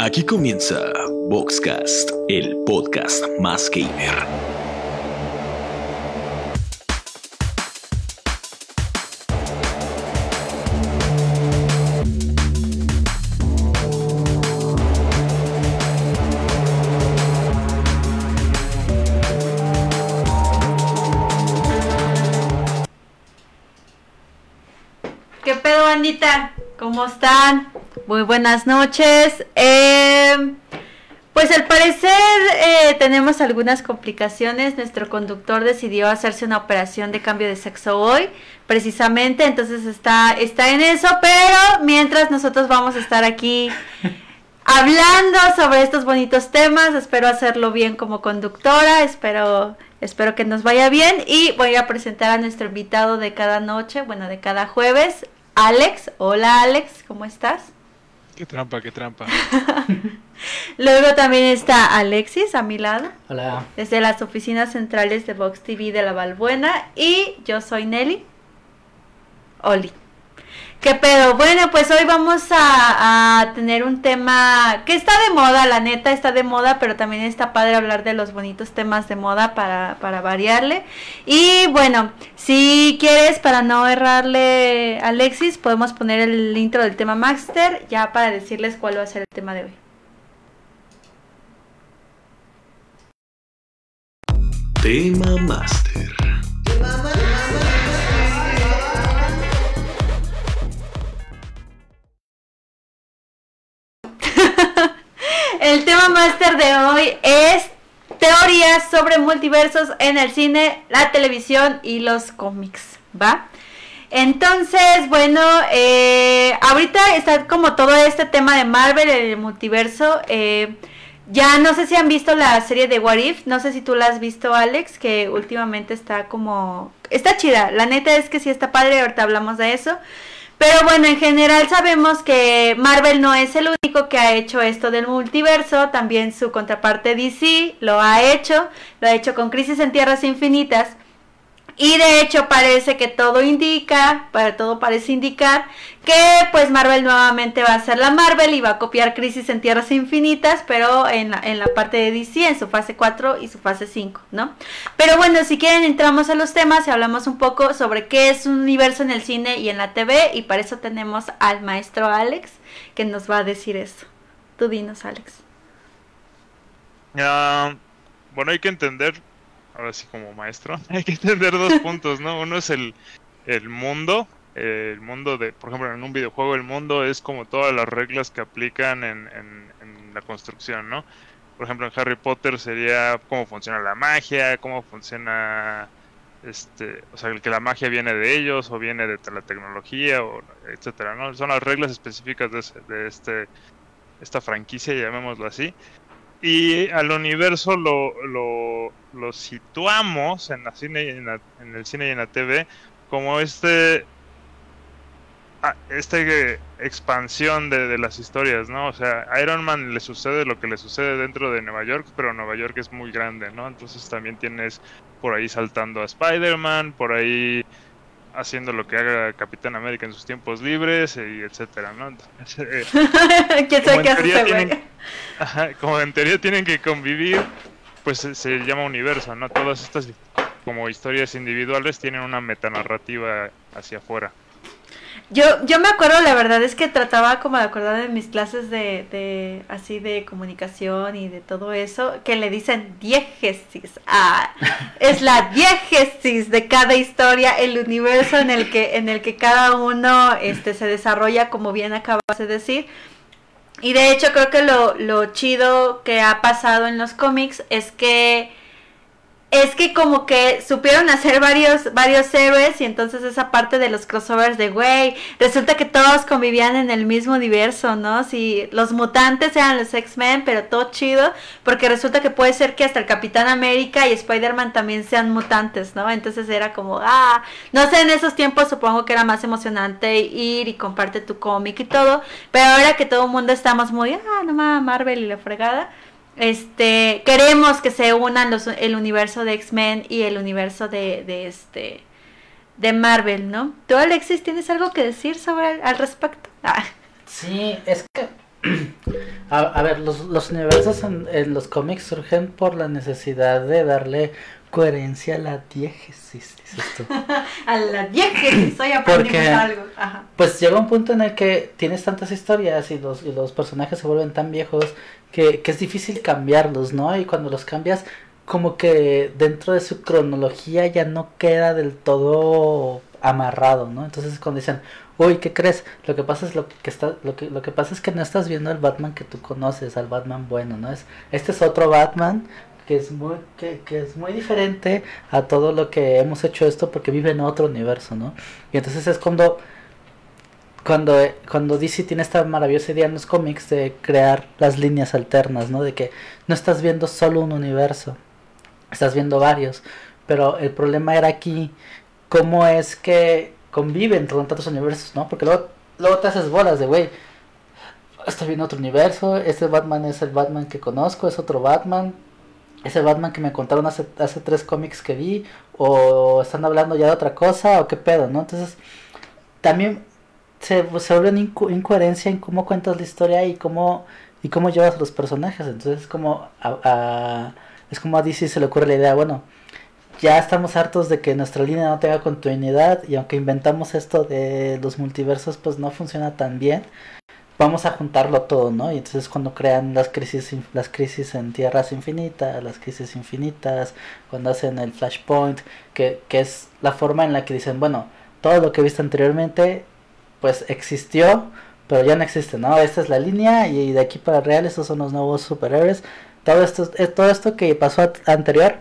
Aquí comienza Boxcast, el podcast más gamer. ¿Qué pedo, bandita? ¿Cómo están? Muy buenas noches. Eh, pues al parecer eh, tenemos algunas complicaciones. Nuestro conductor decidió hacerse una operación de cambio de sexo hoy, precisamente. Entonces está, está en eso, pero mientras nosotros vamos a estar aquí hablando sobre estos bonitos temas. Espero hacerlo bien como conductora. Espero, espero que nos vaya bien. Y voy a presentar a nuestro invitado de cada noche, bueno, de cada jueves, Alex. Hola Alex, ¿cómo estás? Qué trampa, qué trampa. Luego también está Alexis a mi lado, Hola. desde las oficinas centrales de Vox TV de La Valbuena. Y yo soy Nelly. Oli. ¿Qué pedo? Bueno, pues hoy vamos a, a tener un tema que está de moda, la neta está de moda, pero también está padre hablar de los bonitos temas de moda para, para variarle. Y bueno, si quieres, para no errarle a Alexis, podemos poner el intro del tema Master ya para decirles cuál va a ser el tema de hoy. Tema Master. El tema máster de hoy es teorías sobre multiversos en el cine, la televisión y los cómics, ¿va? Entonces, bueno, eh, ahorita está como todo este tema de Marvel, el multiverso. eh, ya no sé si han visto la serie de What If, no sé si tú la has visto, Alex, que últimamente está como... Está chida, la neta es que sí está padre, ahorita hablamos de eso. Pero bueno, en general sabemos que Marvel no es el único que ha hecho esto del multiverso, también su contraparte DC lo ha hecho, lo ha hecho con Crisis en Tierras Infinitas. Y de hecho parece que todo indica, para todo parece indicar que pues Marvel nuevamente va a ser la Marvel y va a copiar Crisis en Tierras Infinitas, pero en la, en la parte de DC, en su fase 4 y su fase 5, ¿no? Pero bueno, si quieren entramos a los temas y hablamos un poco sobre qué es un universo en el cine y en la TV y para eso tenemos al maestro Alex que nos va a decir eso. Tú dinos, Alex. Ah, bueno, hay que entender, ahora sí como maestro, hay que entender dos puntos, ¿no? Uno es el, el mundo, eh, el mundo de, por ejemplo, en un videojuego el mundo es como todas las reglas que aplican en, en- en la construcción, ¿no? Por ejemplo, en Harry Potter sería cómo funciona la magia, cómo funciona, este, o sea, el que la magia viene de ellos o viene de la tecnología, o etcétera, ¿no? Son las reglas específicas de, ese- de este, esta franquicia, llamémoslo así. Y al universo lo, lo, situamos en, la cine y en, la- en el cine y en la TV como este ah, esta expansión de, de las historias, ¿no? O sea, a Iron Man le sucede lo que le sucede dentro de Nueva York, pero Nueva York es muy grande, ¿no? Entonces también tienes por ahí saltando a Spider-Man, por ahí haciendo lo que haga Capitán América en sus tiempos libres, y etcétera, ¿no? Entonces, eh, ¿Quién como qué en teoría tienen- Ajá, como en teoría tienen que convivir, pues se, se llama universo, ¿no? Todas estas como historias individuales tienen una metanarrativa hacia afuera. Yo, yo me acuerdo, la verdad es que trataba como de acordar de mis clases de, de así de comunicación y de todo eso, que le dicen diégesis. Ah, es la diégesis de cada historia, el universo en el que, en el que cada uno este, se desarrolla, como bien acabas de decir. Y de hecho creo que lo, lo chido que ha pasado en los cómics es que es que como que supieron hacer varios, varios héroes y entonces esa parte de los crossovers de, güey, resulta que todos convivían en el mismo universo, ¿no? Si los mutantes eran los X-Men, pero todo chido, porque resulta que puede ser que hasta el Capitán América y Spider-Man también sean mutantes, ¿no? Entonces era como, ah, no sé, en esos tiempos supongo que era más emocionante ir y comparte tu cómic y todo, pero ahora que todo el mundo estamos muy, ah, no mames, Marvel y la fregada este queremos que se unan los, el universo de X-Men y el universo de, de este de Marvel, ¿no? ¿Tú Alexis tienes algo que decir sobre al respecto? Ah, Sí, es que A, ver, los, los universos en los cómics surgen por la necesidad de darle coherencia a la diégesis, dices tú. A la diégesis, hoy Porque- algo. Ajá. Pues llega un punto en el que tienes tantas historias y los, y los personajes se vuelven tan viejos que, que es difícil cambiarlos, ¿no? Y cuando los cambias, como que dentro de su cronología ya no queda del todo amarrado, ¿no? Entonces es cuando dicen, uy, ¿qué crees? Lo que pasa es lo que está, lo que, lo que pasa es que no estás viendo al Batman que tú conoces, al Batman bueno, ¿no? Es, este es otro Batman que es muy, que, que es muy diferente a todo lo que hemos hecho esto porque vive en otro universo, ¿no? Y entonces es cuando cuando, cuando DC tiene esta maravillosa idea en los cómics de crear las líneas alternas, ¿no? De que no estás viendo solo un universo, estás viendo varios. Pero el problema era aquí cómo es que conviven con tantos universos, ¿no? Porque luego, luego te haces bolas de, güey, estoy viendo otro universo, este Batman es el Batman que conozco, es otro Batman, ese Batman que me contaron hace, hace tres cómics que vi, o están hablando ya de otra cosa, o qué pedo, ¿no? Entonces, también se, se vuelve una inco- incoherencia en cómo cuentas la historia y cómo y cómo llevas a los personajes. Entonces es como a- es como a DC se le ocurre la idea, bueno, ya estamos hartos de que nuestra línea no tenga continuidad y aunque inventamos esto de los multiversos pues no funciona tan bien. Vamos a juntarlo todo, ¿no? Y entonces cuando crean las crisis las crisis en tierras infinitas, las crisis infinitas, cuando hacen el flashpoint, que, que es la forma en la que dicen, bueno, todo lo que viste anteriormente pues existió, pero ya no existe, ¿no? Esta es la línea y de aquí para real estos son los nuevos superhéroes. Todo esto, eh, todo esto que pasó anterior,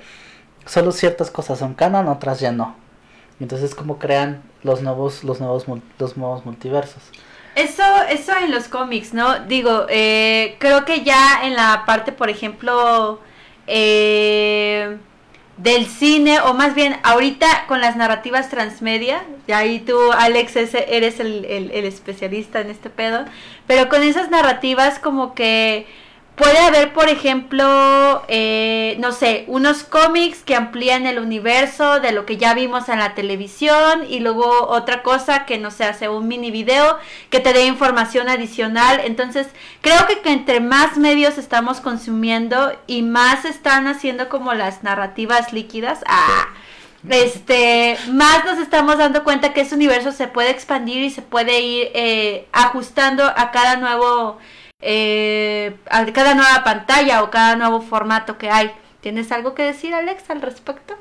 solo ciertas cosas son canon, otras ya no. Entonces como crean los nuevos, los nuevos, los nuevos multiversos. Eso, eso en los cómics, ¿no? Digo, eh, creo que ya en la parte, por ejemplo, eh, del cine, o más bien ahorita con las narrativas transmedia, y ahí tú, Alex, eres el- el especialista en este pedo, pero con esas narrativas como que puede haber, por ejemplo, eh, no sé, unos cómics que amplían el universo de lo que ya vimos en la televisión y luego otra cosa que no se hace un mini video que te dé información adicional. Entonces, creo que, que entre más medios estamos consumiendo y más están haciendo como las narrativas líquidas, ah, este, más nos estamos dando cuenta que ese universo se puede expandir y se puede ir eh, ajustando a cada nuevo, eh, a cada nueva pantalla o cada nuevo formato que hay. ¿Tienes algo que decir, Alex, al respecto?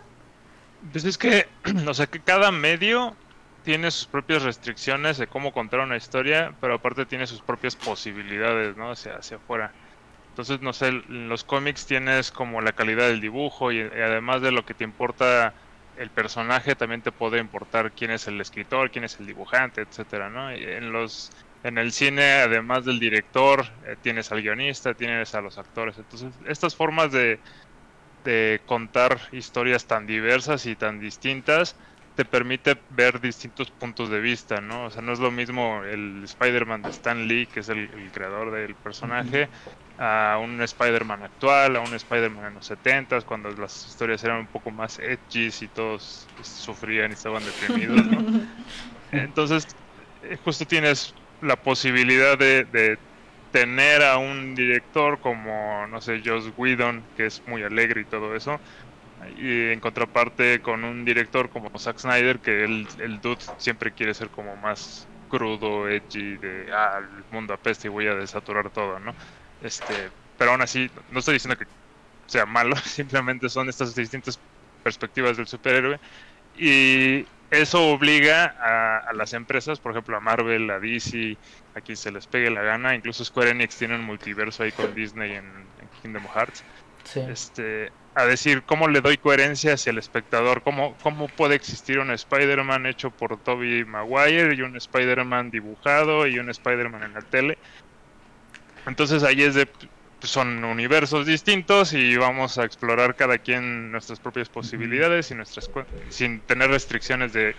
Pues es que, o sea, que cada medio tiene sus propias restricciones de cómo contar una historia, pero aparte tiene sus propias posibilidades, ¿no? Hacia, hacia afuera. Entonces, no sé, en los cómics tienes como la calidad del dibujo y, además de lo que te importa el personaje, también te puede importar quién es el escritor, quién es el dibujante, etcétera, ¿no? En los en el cine, además del director, eh, tienes al guionista, tienes a los actores. Entonces, estas formas de, de contar historias tan diversas y tan distintas te permite ver distintos puntos de vista, ¿no? O sea, no es lo mismo el Spider-Man de Stan Lee, que es el, el creador del personaje, a un Spider-Man actual, a un Spider-Man en los 70s, cuando las historias eran un poco más edgy y todos sufrían y estaban deprimidos, ¿no? Entonces, eh, justo tienes la posibilidad de, de tener a un director como, no sé, Joss Whedon, que es muy alegre y todo eso, y en contraparte con un director como Zack Snyder, que el, el dude siempre quiere ser como más crudo, edgy, de, ah, el mundo apesta y voy a desaturar todo, ¿no? Este, pero aún así, no estoy diciendo que sea malo, simplemente son estas distintas perspectivas del superhéroe y eso obliga a, a las empresas, por ejemplo a Marvel, a DC, a quien se les pegue la gana, incluso Square Enix tiene un multiverso ahí con Disney en, en Kingdom Hearts, Sí. este, a decir cómo le doy coherencia hacia el espectador, cómo, cómo puede existir un Spider-Man hecho por Tobey Maguire y un Spider-Man dibujado y un Spider-Man en la tele. Entonces ahí es de, son universos distintos y vamos a explorar cada quien nuestras propias posibilidades y nuestras cu- sin tener restricciones de,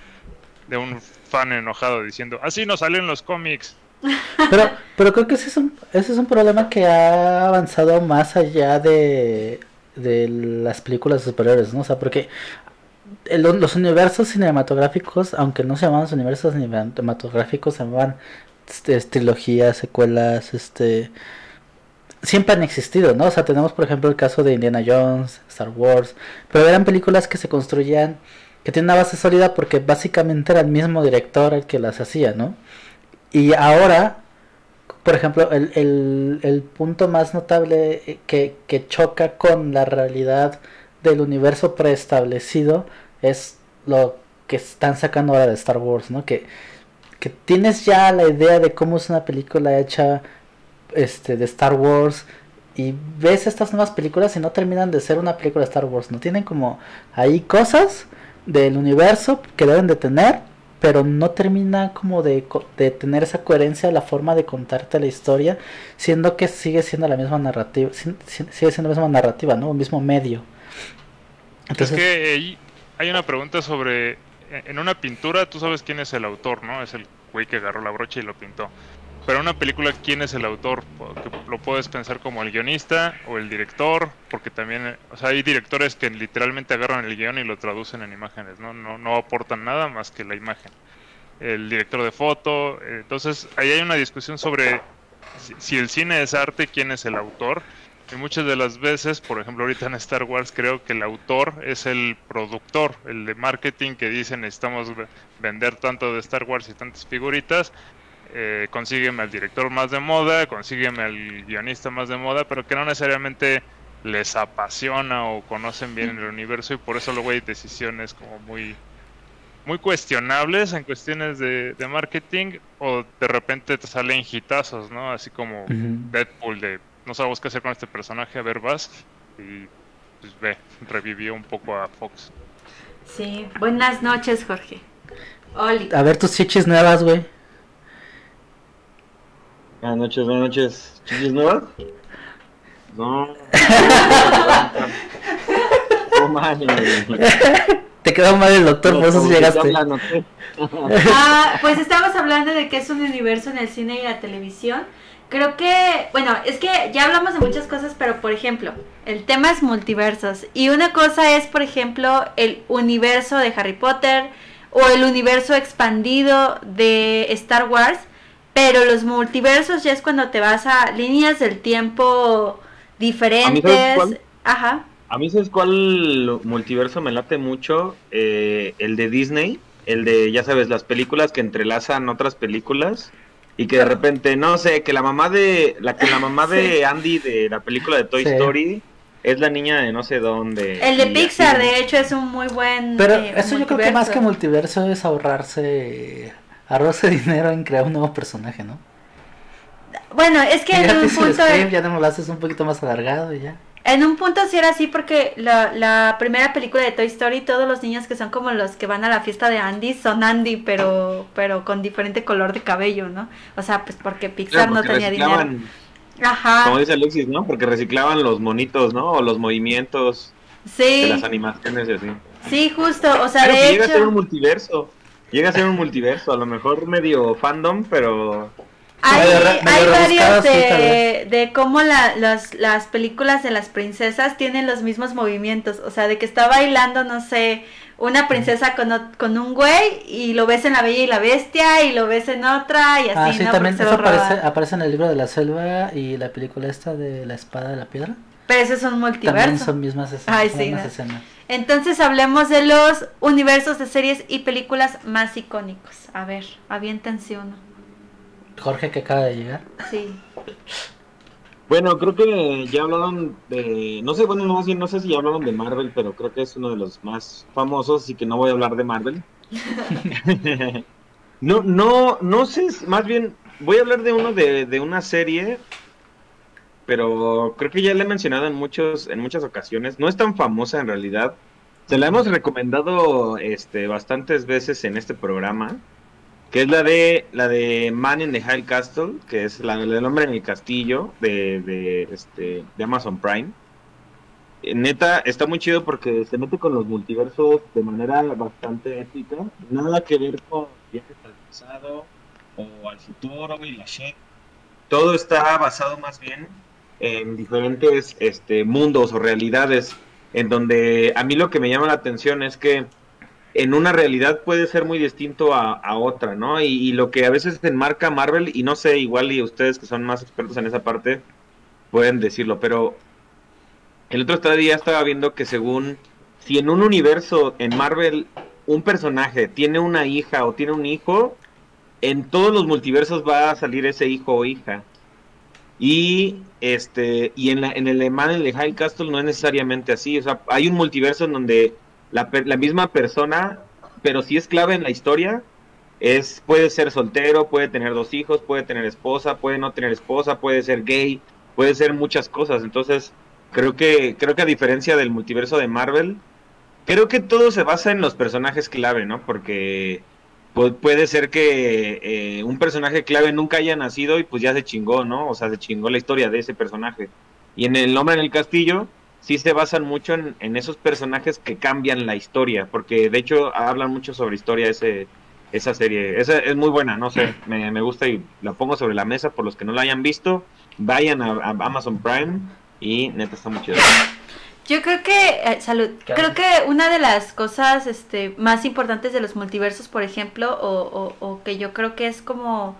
de un fan enojado diciendo, así no salen los cómics. Pero, pero creo que ese es, un, ese es un problema que ha avanzado más allá de, de las películas de superhéroes, ¿no? O sea, porque el- los universos cinematográficos, aunque no se llamaban universos cinematográficos, se llamaban este, trilogías, secuelas, este siempre han existido, ¿no? O sea, tenemos por ejemplo el caso de Indiana Jones, Star Wars, pero eran películas que se construían, que tienen una base sólida porque básicamente era el mismo director el que las hacía, ¿no? Y ahora, por ejemplo, el, el, punto más notable que, que choca con la realidad del universo preestablecido es lo que están sacando ahora de Star Wars, ¿no? Que, que tienes ya la idea de cómo es una película hecha este, de Star Wars y ves estas nuevas películas y no terminan de ser una película de Star Wars, no tienen como ahí cosas del universo que deben de tener, pero no termina como de, de tener esa coherencia la forma de contarte la historia, siendo que sigue siendo la misma narrativa, sigue siendo la misma narrativa, ¿no? Un mismo medio. Entonces, es que hay una pregunta sobre, en una pintura tú sabes quién es el autor, ¿no? Es el güey que agarró la brocha y lo pintó. Pero una película, ¿quién es el autor? Lo puedes pensar como el guionista o el director, porque también, o sea, hay directores que literalmente agarran el guion y lo traducen en imágenes, ¿no? No, no aportan nada más que la imagen. El director de foto, entonces ahí hay una discusión sobre si, el cine es arte, quién es el autor. Y muchas de las veces, por ejemplo, ahorita en Star Wars, creo que el autor es el productor, el de marketing que dice necesitamos vender tanto de Star Wars y tantas figuritas, eh, consígueme al director más de moda, consígueme al guionista más de moda, pero que no necesariamente les apasiona o conocen bien el universo y por eso luego hay decisiones como muy muy cuestionables en cuestiones de, marketing o de repente te salen hitazos, ¿no? Así como Deadpool de no sabemos qué hacer con este personaje, a ver vas y pues ve, revivió un poco a Fox. Sí, buenas noches Jorge. Oli. A ver tus chichis nuevas, güey. Buenas noches, buenas noches. ¿Chichis nuevas? No. Te quedó mal el doctor, por eso llegaste. ah, pues estamos hablando de que es un universo en el cine y la televisión. Creo que, bueno, es que ya hablamos de muchas cosas, pero por ejemplo, el tema es multiversos. Y una cosa es, por ejemplo, el universo de Harry Potter o el universo expandido de Star Wars pero los multiversos ya es cuando te vas a líneas del tiempo diferentes. ¿A Ajá. A mí, ¿sabes cuál multiverso me late mucho? Eh, el de Disney. El de, ya sabes, las películas que entrelazan otras películas. Y que de repente, no sé, que la mamá de. La que la mamá de Andy de la película de Toy Story es la niña de no sé dónde. El de Pixar, de hecho, es un muy buen. Pero eh, eso yo creo que más que multiverso es ahorrarse arroce dinero en crear un nuevo personaje, ¿no? Bueno, es que en un punto... ya no lo haces un poquito más alargado y ya. En un punto sí era así porque la, la, primera película de Toy Story, todos los niños que son como los que van a la fiesta de Andy son Andy, pero, pero con diferente color de cabello, ¿no? O sea, pues porque Pixar no tenía dinero. Ajá. Como dice Alexis, ¿no? Porque reciclaban los monitos, ¿no? O los movimientos sí. de las animaciones y así. Sí, justo, o sea, de hecho... a ser un multiverso. Llega a ser un multiverso, a lo mejor medio fandom, pero... Hay, hay varios de, de cómo la, las, las películas de las princesas tienen los mismos movimientos. O sea, de que está bailando, no sé, una princesa con, con un güey y lo ves en La Bella y la Bestia y lo ves en otra y así. Ah, sí, también eso aparece, aparece, en el libro de la selva y la película esta de la espada de la piedra. Pero esos son multiversos. También son mismas escenas. Ay, sí, entonces hablemos de los universos de series y películas más icónicos. A ver, aviéntense uno. Jorge que acaba de llegar. Sí. Bueno, creo que ya hablaron de, no sé, bueno, no, no sé si ya hablaron de Marvel, pero creo que es uno de los más famosos, así que no voy a hablar de Marvel. no, no, no sé, más bien voy a hablar de uno de, de una serie pero creo que ya la he mencionado en muchos en muchas ocasiones. No es tan famosa en realidad. Se la hemos recomendado este bastantes veces en este programa, que es la de la de Man in the High Castle, que es la del hombre en el castillo de, de este de Amazon Prime. Eh, neta, está muy chido porque se mete con los multiversos de manera bastante ética. Nada que ver con viajes al pasado o al futuro y la shit. Todo está basado más bien en diferentes este, mundos o realidades, en donde a mí lo que me llama la atención es que en una realidad puede ser muy distinto a, otra, ¿no? Y, y lo que a veces enmarca Marvel, y no sé, igual y ustedes que son más expertos en esa parte, pueden decirlo, pero el otro día estaba viendo que según, si en un universo en Marvel un personaje tiene una hija o tiene un hijo, en todos los multiversos va a salir ese hijo o hija. Y este y en, la, en el Emanuel de High Castle no es necesariamente así. O sea, hay un multiverso en donde la, la misma persona, pero si es clave en la historia, es puede ser soltero, puede tener dos hijos, puede tener esposa, puede no tener esposa, puede ser gay, puede ser muchas cosas. Entonces, creo que creo que a diferencia del multiverso de Marvel, creo que todo se basa en los personajes clave, ¿no? Porque pu- puede ser que eh, un personaje clave nunca haya nacido y pues ya se chingó, ¿no? O sea, se chingó la historia de ese personaje. Y en El Hombre en el Castillo sí se basan mucho en, en esos personajes que cambian la historia, porque de hecho hablan mucho sobre historia ese esa serie. Esa es muy buena, no sé, me, me gusta y la pongo sobre la mesa por los que no la hayan visto. Vayan a, a Amazon Prime y neta está muy chido. Yo creo que, eh, salud, ¿Qué creo que una de las cosas este, más importantes de los multiversos, por ejemplo, o, o, o que yo creo que es como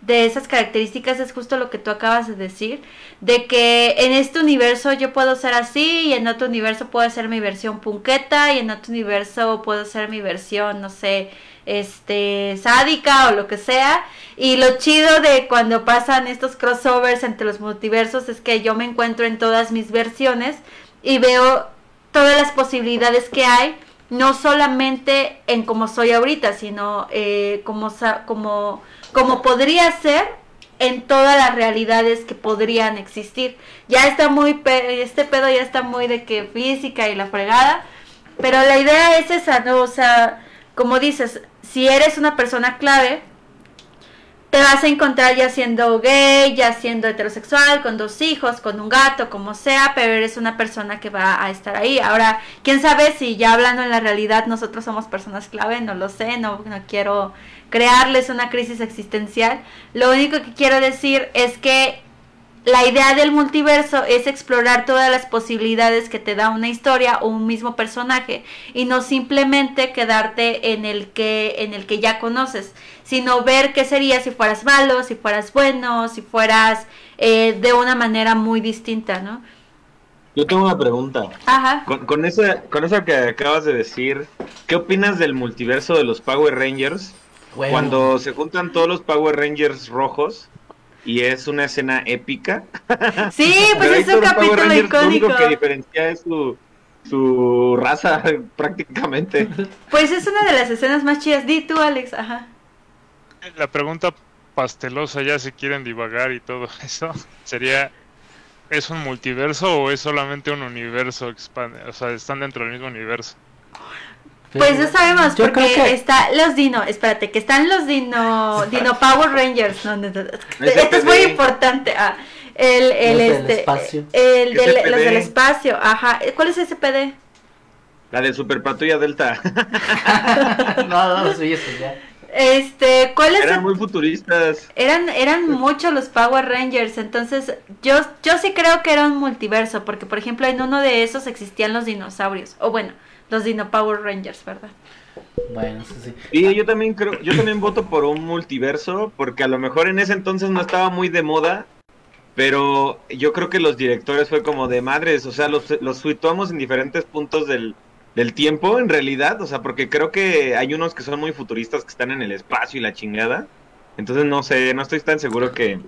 de esas características es justo lo que tú acabas de decir, de que en este universo yo puedo ser así y en otro universo puedo ser mi versión punqueta y en otro universo puedo ser mi versión, no sé, este, sádica o lo que sea. Y lo chido de cuando pasan estos crossovers entre los multiversos es que yo me encuentro en todas mis versiones y veo todas las posibilidades que hay, no solamente en cómo soy ahorita, sino eh, como, como, como podría ser en todas las realidades que podrían existir. Ya está muy, pe- este pedo ya está muy de que física y la fregada, pero la idea es esa, ¿no? O sea, como dices, si eres una persona clave, te vas a encontrar ya siendo gay, ya siendo heterosexual, con dos hijos, con un gato, como sea, pero eres una persona que va a estar ahí. Ahora, quién sabe si ya hablando en la realidad nosotros somos personas clave, no lo sé, no, no quiero crearles una crisis existencial. Lo único que quiero decir es que la idea del multiverso es explorar todas las posibilidades que te da una historia o un mismo personaje y no simplemente quedarte en el que en el que ya conoces, sino ver qué sería si fueras malo, si fueras bueno, si fueras eh, de una manera muy distinta, ¿no? Yo tengo una pregunta. Ajá. Con, con, esa, con eso que acabas de decir, ¿qué opinas del multiverso de los Power Rangers? Bueno, Cuando se juntan todos los Power Rangers rojos y es una escena épica. Sí, pues es un capítulo Lo icónico. único que diferencia es su, su raza prácticamente. Pues es una de las escenas más chidas. Di tú, Alex. Ajá. La pregunta pastelosa, ya si quieren divagar y todo eso, sería: ¿es un multiverso o es solamente un universo? expande? O sea, están dentro del mismo universo. Pues ya sabemos, Yo porque creo que- está los Dino, espérate, que están los Dino, Dino Power Rangers, no, no, no, esto es muy importante, ah, el, el, Los del este, espacio. el del- los del espacio, ajá, ¿cuál es SPD? La de Super Patrulla Delta. no, no, sí, eso ya. Este, ¿cuál es? Eran el- muy futuristas. Eran, eran muchos los Power Rangers, entonces yo, yo sí creo que era un multiverso, porque por ejemplo en uno de esos existían los dinosaurios, o bueno, los Dino Power Rangers, ¿verdad? Bueno, eso sí. Y yo también creo, yo también voto por un multiverso, porque a lo mejor en ese entonces no estaba muy de moda, pero yo creo que los directores fue como de madres, o sea, los, los situamos en diferentes puntos del, del tiempo, en realidad, o sea, porque creo que hay unos que son muy futuristas que están en el espacio y la chingada, entonces no sé, no estoy tan seguro que,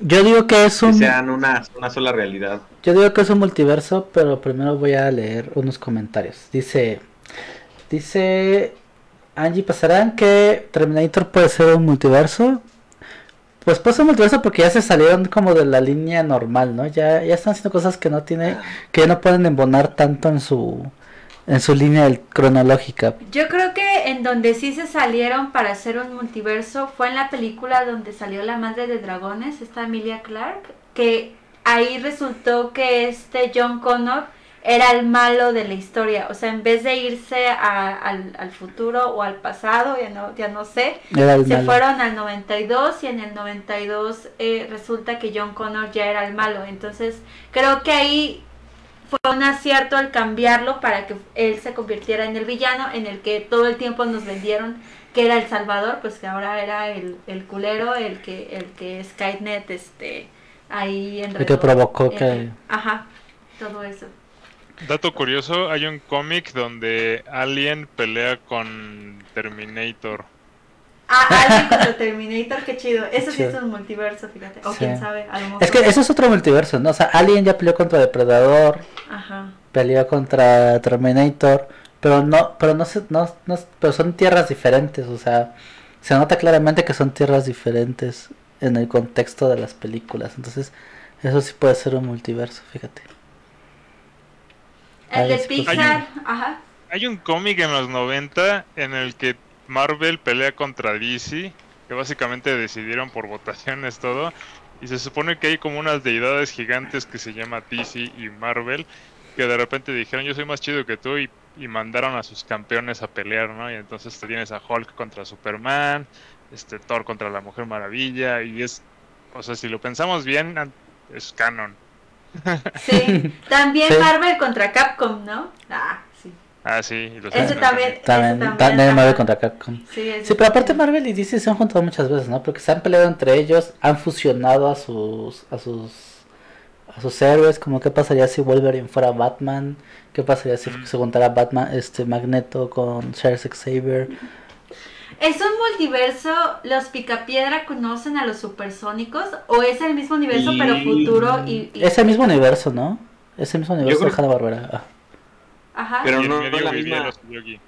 Yo digo que es que un sean una, una sola realidad. Yo digo que es un multiverso, pero primero voy a leer unos comentarios. Dice dice Angie Pasarán que Terminator puede ser un multiverso. Pues puede ser un multiverso porque ya se salieron como de la línea normal, ¿no? Ya, ya están haciendo cosas que no tiene, que no pueden embonar tanto en su en su línea cronológica. Yo creo que en donde sí se salieron para hacer un multiverso fue en la película donde salió la madre de dragones, esta Emilia Clark, que ahí resultó que este John Connor era el malo de la historia, o sea, en vez de irse a- al, al futuro o al pasado, ya no, ya no sé, se malo. fueron al 92 y en el 92 eh, resulta que John Connor ya era el malo, entonces creo que ahí fue un acierto el cambiarlo para que él se convirtiera en el villano, en el que todo el tiempo nos vendieron que era el Salvador, pues que ahora era el, el culero, el que, el que Skynet, este, ahí en El que provocó que... Ajá, todo eso. Dato curioso, hay un cómic donde Alien pelea con Terminator. Ah, Alien contra Terminator, qué chido. Eso sí Chido. es un multiverso, fíjate. O Sí. quién sabe, a lo mejor. Es que eso es otro multiverso, ¿no? O sea, Alien ya peleó contra Depredador, Ajá. peleó contra Terminator, pero no, pero no se, no, no- pero son tierras diferentes, o sea, se nota claramente que son tierras diferentes en el contexto de las películas, entonces eso sí puede ser un multiverso, fíjate. El de. Pixar, ajá. Hay un cómic en los 90 en el que Marvel pelea contra DC, que básicamente decidieron por votaciones todo, y se supone que hay como unas deidades gigantes que se llama DC y Marvel, que de repente dijeron yo soy más chido que tú y, y mandaron a sus campeones a pelear, ¿no? Y entonces te tienes a Hulk contra Superman, este Thor contra la Mujer Maravilla, y es, o sea, si lo pensamos bien, es canon. Sí. También Sí. Marvel contra Capcom, ¿no? Ah. Ah, sí, los Ese X-Men también. También, Marvel contra Capcom. Sí, Sí, pero aparte. Marvel y DC se han juntado muchas veces, ¿no? Porque se han peleado entre ellos, han fusionado a sus a sus a sus héroes, como qué pasaría si Wolverine fuera Batman, qué pasaría si Mm. se juntara Batman, este Magneto con Charles Xavier. ¿Es un multiverso? ¿Los Picapiedra conocen a los supersónicos? ¿O es el mismo universo Y- pero futuro y, y- Es el mismo universo, ¿no? Es el mismo universo de creo- Hanna Barbera. Ajá. Pero no- no la misma-.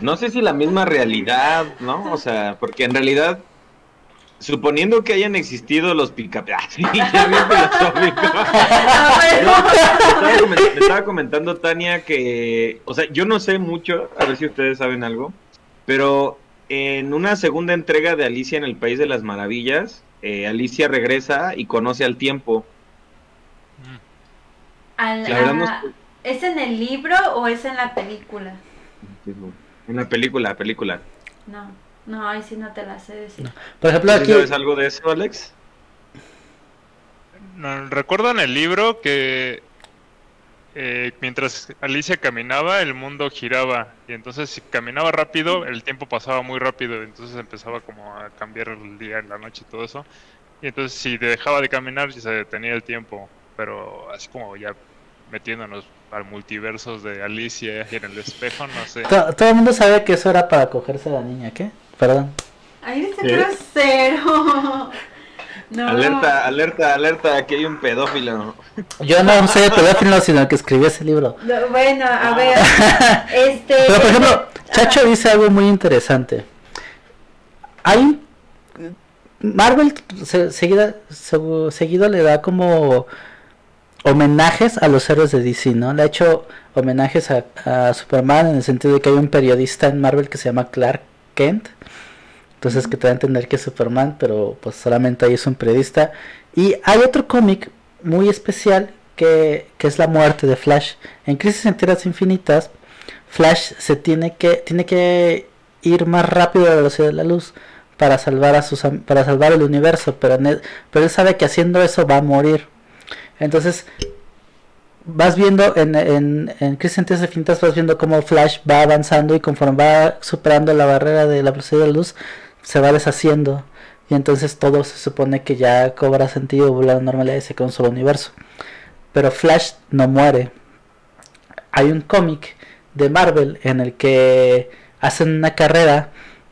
No sé si la misma realidad, ¿no? O sea, porque en realidad, suponiendo que hayan existido los pica... Sí, ya bien filosófico. Ah, bueno. estaba me estaba comentando Tania que, o sea, yo no sé mucho, a ver si ustedes saben algo, pero en una segunda entrega de Alicia en el País de las Maravillas, eh, Alicia regresa y conoce al tiempo. Al- La verdad no ah, ¿Es en el libro o es en la película? En la película, película. No, no, ahí sí no te la sé decir. Por ejemplo, ¿Sí aquí ¿Sabes algo de eso, Alex? No, Recuerdo en el libro que eh, mientras Alicia caminaba, el mundo giraba. Y entonces si caminaba rápido, el tiempo pasaba muy rápido. Entonces empezaba como a cambiar el día, la noche y todo eso. Y entonces si dejaba de caminar, ya se detenía el tiempo. Pero así como ya metiéndonos al multiverso de Alicia y en el espejo, no sé. to- todo el mundo sabe que eso era para cogerse a la niña, ¿qué? Perdón. Ay, eres ¿Qué? grosero. No. Alerta, alerta, alerta, aquí hay un pedófilo. Yo no soy pedófilo, sino el que escribió ese libro. No, bueno, a ver. Este. Pero por ejemplo, Ajá. Chacho dice algo muy interesante. Hay Marvel se- seguida- segu- seguido le da como homenajes a los héroes de DC, ¿no? Le ha hecho homenajes a, a Superman en el sentido de que hay un periodista en Marvel que se llama Clark Kent. Entonces que te da a entender que es Superman, pero pues solamente ahí es un periodista. Y hay otro cómic muy especial que, que es la muerte de Flash. En Crisis en Tierras Infinitas, Flash se tiene que tiene que ir más rápido a la velocidad de la luz para salvar a sus para salvar el universo, pero en pero él sabe que haciendo eso va a morir. Entonces vas viendo en, en, en Crisis Infinitas vas viendo cómo Flash va avanzando y conforme va superando la barrera de la velocidad de la luz se va deshaciendo y entonces todo se supone que ya cobra sentido, la normalidad y se solo universo. Pero Flash no muere. Hay un cómic de Marvel en el que hacen una carrera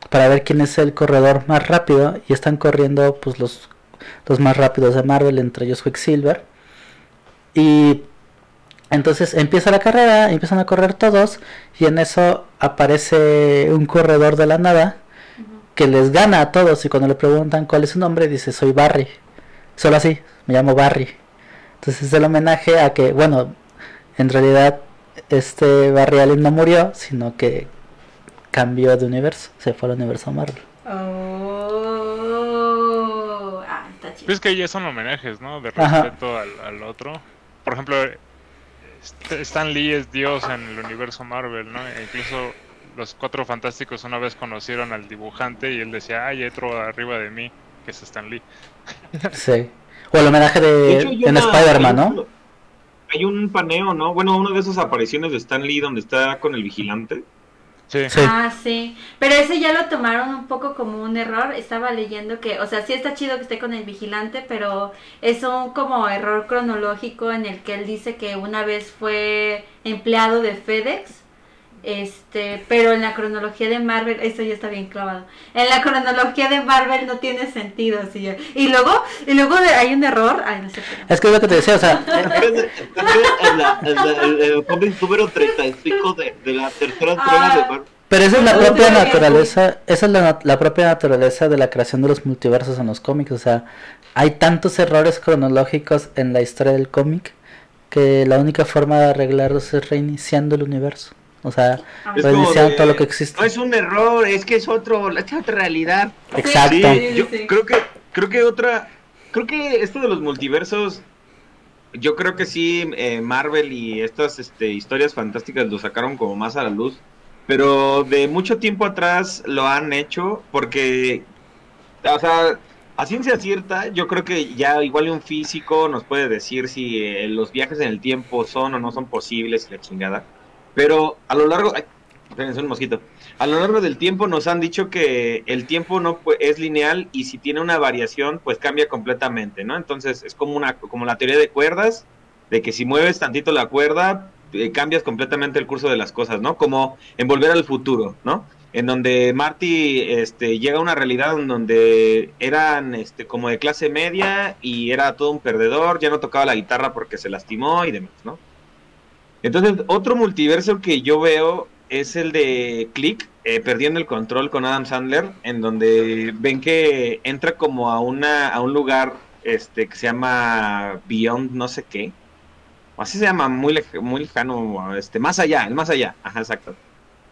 para ver quién es el corredor más rápido y están corriendo pues los, los más rápidos de Marvel, entre ellos Quicksilver. Y entonces empieza la carrera, empiezan a correr todos y en eso aparece un corredor de la nada que les gana a todos y cuando le preguntan cuál es su nombre dice soy Barry. Solo así, me llamo Barry. Entonces es el homenaje a que, bueno, en realidad este Barry Allen no murió, sino que cambió de universo, se fue al universo Marvel. Oh. Ah, está chido. Pues es que ya son homenajes, ¿no? De respeto al, al otro. Por ejemplo, St- Stan Lee es Dios en el universo Marvel, ¿no? E incluso los cuatro fantásticos una vez conocieron al dibujante y él decía, hay otro arriba de mí, que es Stan Lee. Sí. O el homenaje de, De hecho, en Spider-Man, ¿no? hay un paneo, ¿no? Bueno, una de esas apariciones de Stan Lee donde está con el vigilante. Sí. Sí. Ah, sí. Pero ese ya lo tomaron un poco como un error. Estaba leyendo que, o sea, sí está chido que esté con el vigilante, pero es un como error cronológico en el que él dice que una vez fue empleado de FedEx. Este, pero en la cronología de Marvel, esto ya está bien clavado. En la cronología de Marvel no tiene sentido, así ya. Y luego, y luego hay un error. Ay, no sé. pero- Es que es lo que te decía, o sea, el, cómic número 35 de, de la tercera entrega de Marvel. pero esa es la propia naturaleza, esa es la propia naturaleza de la creación de los multiversos en los cómics, o sea, hay tantos errores cronológicos en la historia del cómic que la única forma de arreglarlos es reiniciando el universo, o sea, todo lo que existe. No es un error, es que es otro, es otra realidad. Exacto. Sí, yo sí. creo que creo que otra creo que esto de los multiversos yo creo que sí eh, Marvel y estas este, historias fantásticas lo sacaron como más a la luz, pero de mucho tiempo atrás lo han hecho porque o sea, a ciencia cierta, yo creo que ya igual un físico nos puede decir si eh, los viajes en el tiempo son o no son posibles y la chingada. Pero a lo largo, ay, un mosquito. A lo largo del tiempo nos han dicho que el tiempo no es lineal y si tiene una variación, pues cambia completamente, ¿no? Entonces es como una como la teoría de cuerdas, de que si mueves tantito la cuerda, eh, cambias completamente el curso de las cosas, ¿no? Como en Volver al Futuro, ¿no? En donde Marty este, llega a una realidad en donde eran este, como de clase media y era todo un perdedor, ya no tocaba la guitarra porque se lastimó y demás, ¿no? Entonces, otro multiverso que yo veo es el de Click, eh, perdiendo el control con Adam Sandler, en donde ven que entra como a una a un lugar este que se llama Beyond no sé qué. Así se llama, muy, lej- muy lejano, este, más allá, el más allá, ajá, exacto.